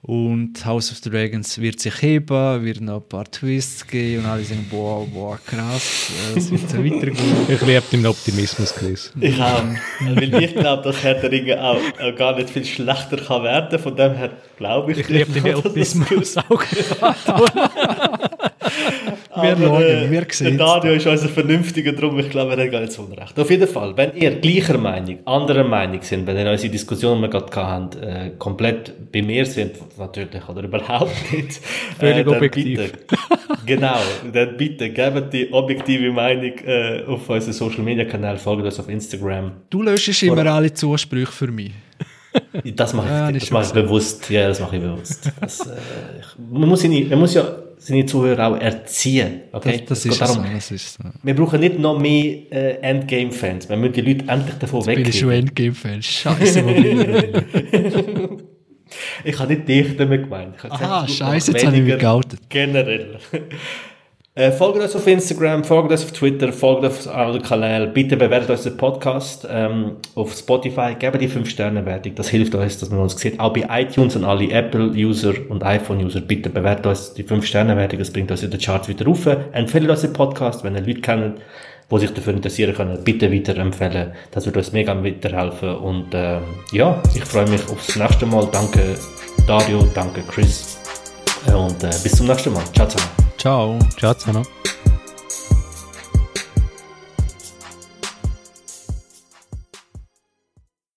Und House of the Dragons wird sich heben, wird noch ein paar Twists geben und alle sagen, boah, boah, krass, äh, es wird so weitergehen. [LAUGHS] Ich liebe den Optimismus, Chris. Ich auch. Weil ich glaube, dass Herr der Ringe auch, auch, gar nicht viel schlechter kann werden. Von dem her glaube ich. Ich liebe den Optimismus auch. [LAUGHS] wir schauen, äh, wir sehen Der Dario ist unser Vernünftiger, darum ich glaube, er hat gar nicht so unrecht. Auf jeden Fall, wenn ihr gleicher Meinung, anderer Meinung sind, wenn ihr unsere Diskussion, die wir gerade hatten, äh, komplett bei mir sind, natürlich, oder überhaupt nicht. [LAUGHS] Völlig äh, objektiv. Bitte, genau, dann bitte gebt die objektive Meinung äh, auf unseren Social Media Kanal, folgt uns auf Instagram. Du löschst immer alle Zusprüche für mich. Das mache ich, ja, das mache ich bewusst. Ja, das mache ich bewusst. Das, äh, man, muss nicht, man muss ja seine Zuhörer auch erziehen. Okay? Das, das ist darum, so, das ist so. Wir brauchen nicht noch mehr äh, Endgame-Fans. Wir müssen die Leute endlich davon weg. Ich bin schon Endgame-Fan. Scheiße, wo bin ich [LAUGHS] Ich habe nicht dich damit gemeint. Aha, scheiße, jetzt habe ich mich geoutet. Generell. Äh, folgt uns auf Instagram, folgt uns auf Twitter, folgt uns auf allen Kanälen. Bitte bewertet unseren Podcast ähm, auf Spotify. Gebt die 5-Sterne-Wertung. Das hilft uns, dass man uns sieht. Auch bei iTunes und alle Apple-User und iPhone-User. Bitte bewertet uns die 5-Sterne-Wertung. Das bringt uns in den Charts wieder rauf. Empfehlt unseren Podcast, wenn ihr Leute kennt, die sich dafür interessieren können. Bitte weiterempfehlen. Das würde uns mega weiterhelfen. Und äh, ja, ich freue mich aufs nächste Mal. Danke Dario, danke Chris. Und äh, bis zum nächsten Mal. Ciao zusammen. Ciao. Ciao zusammen.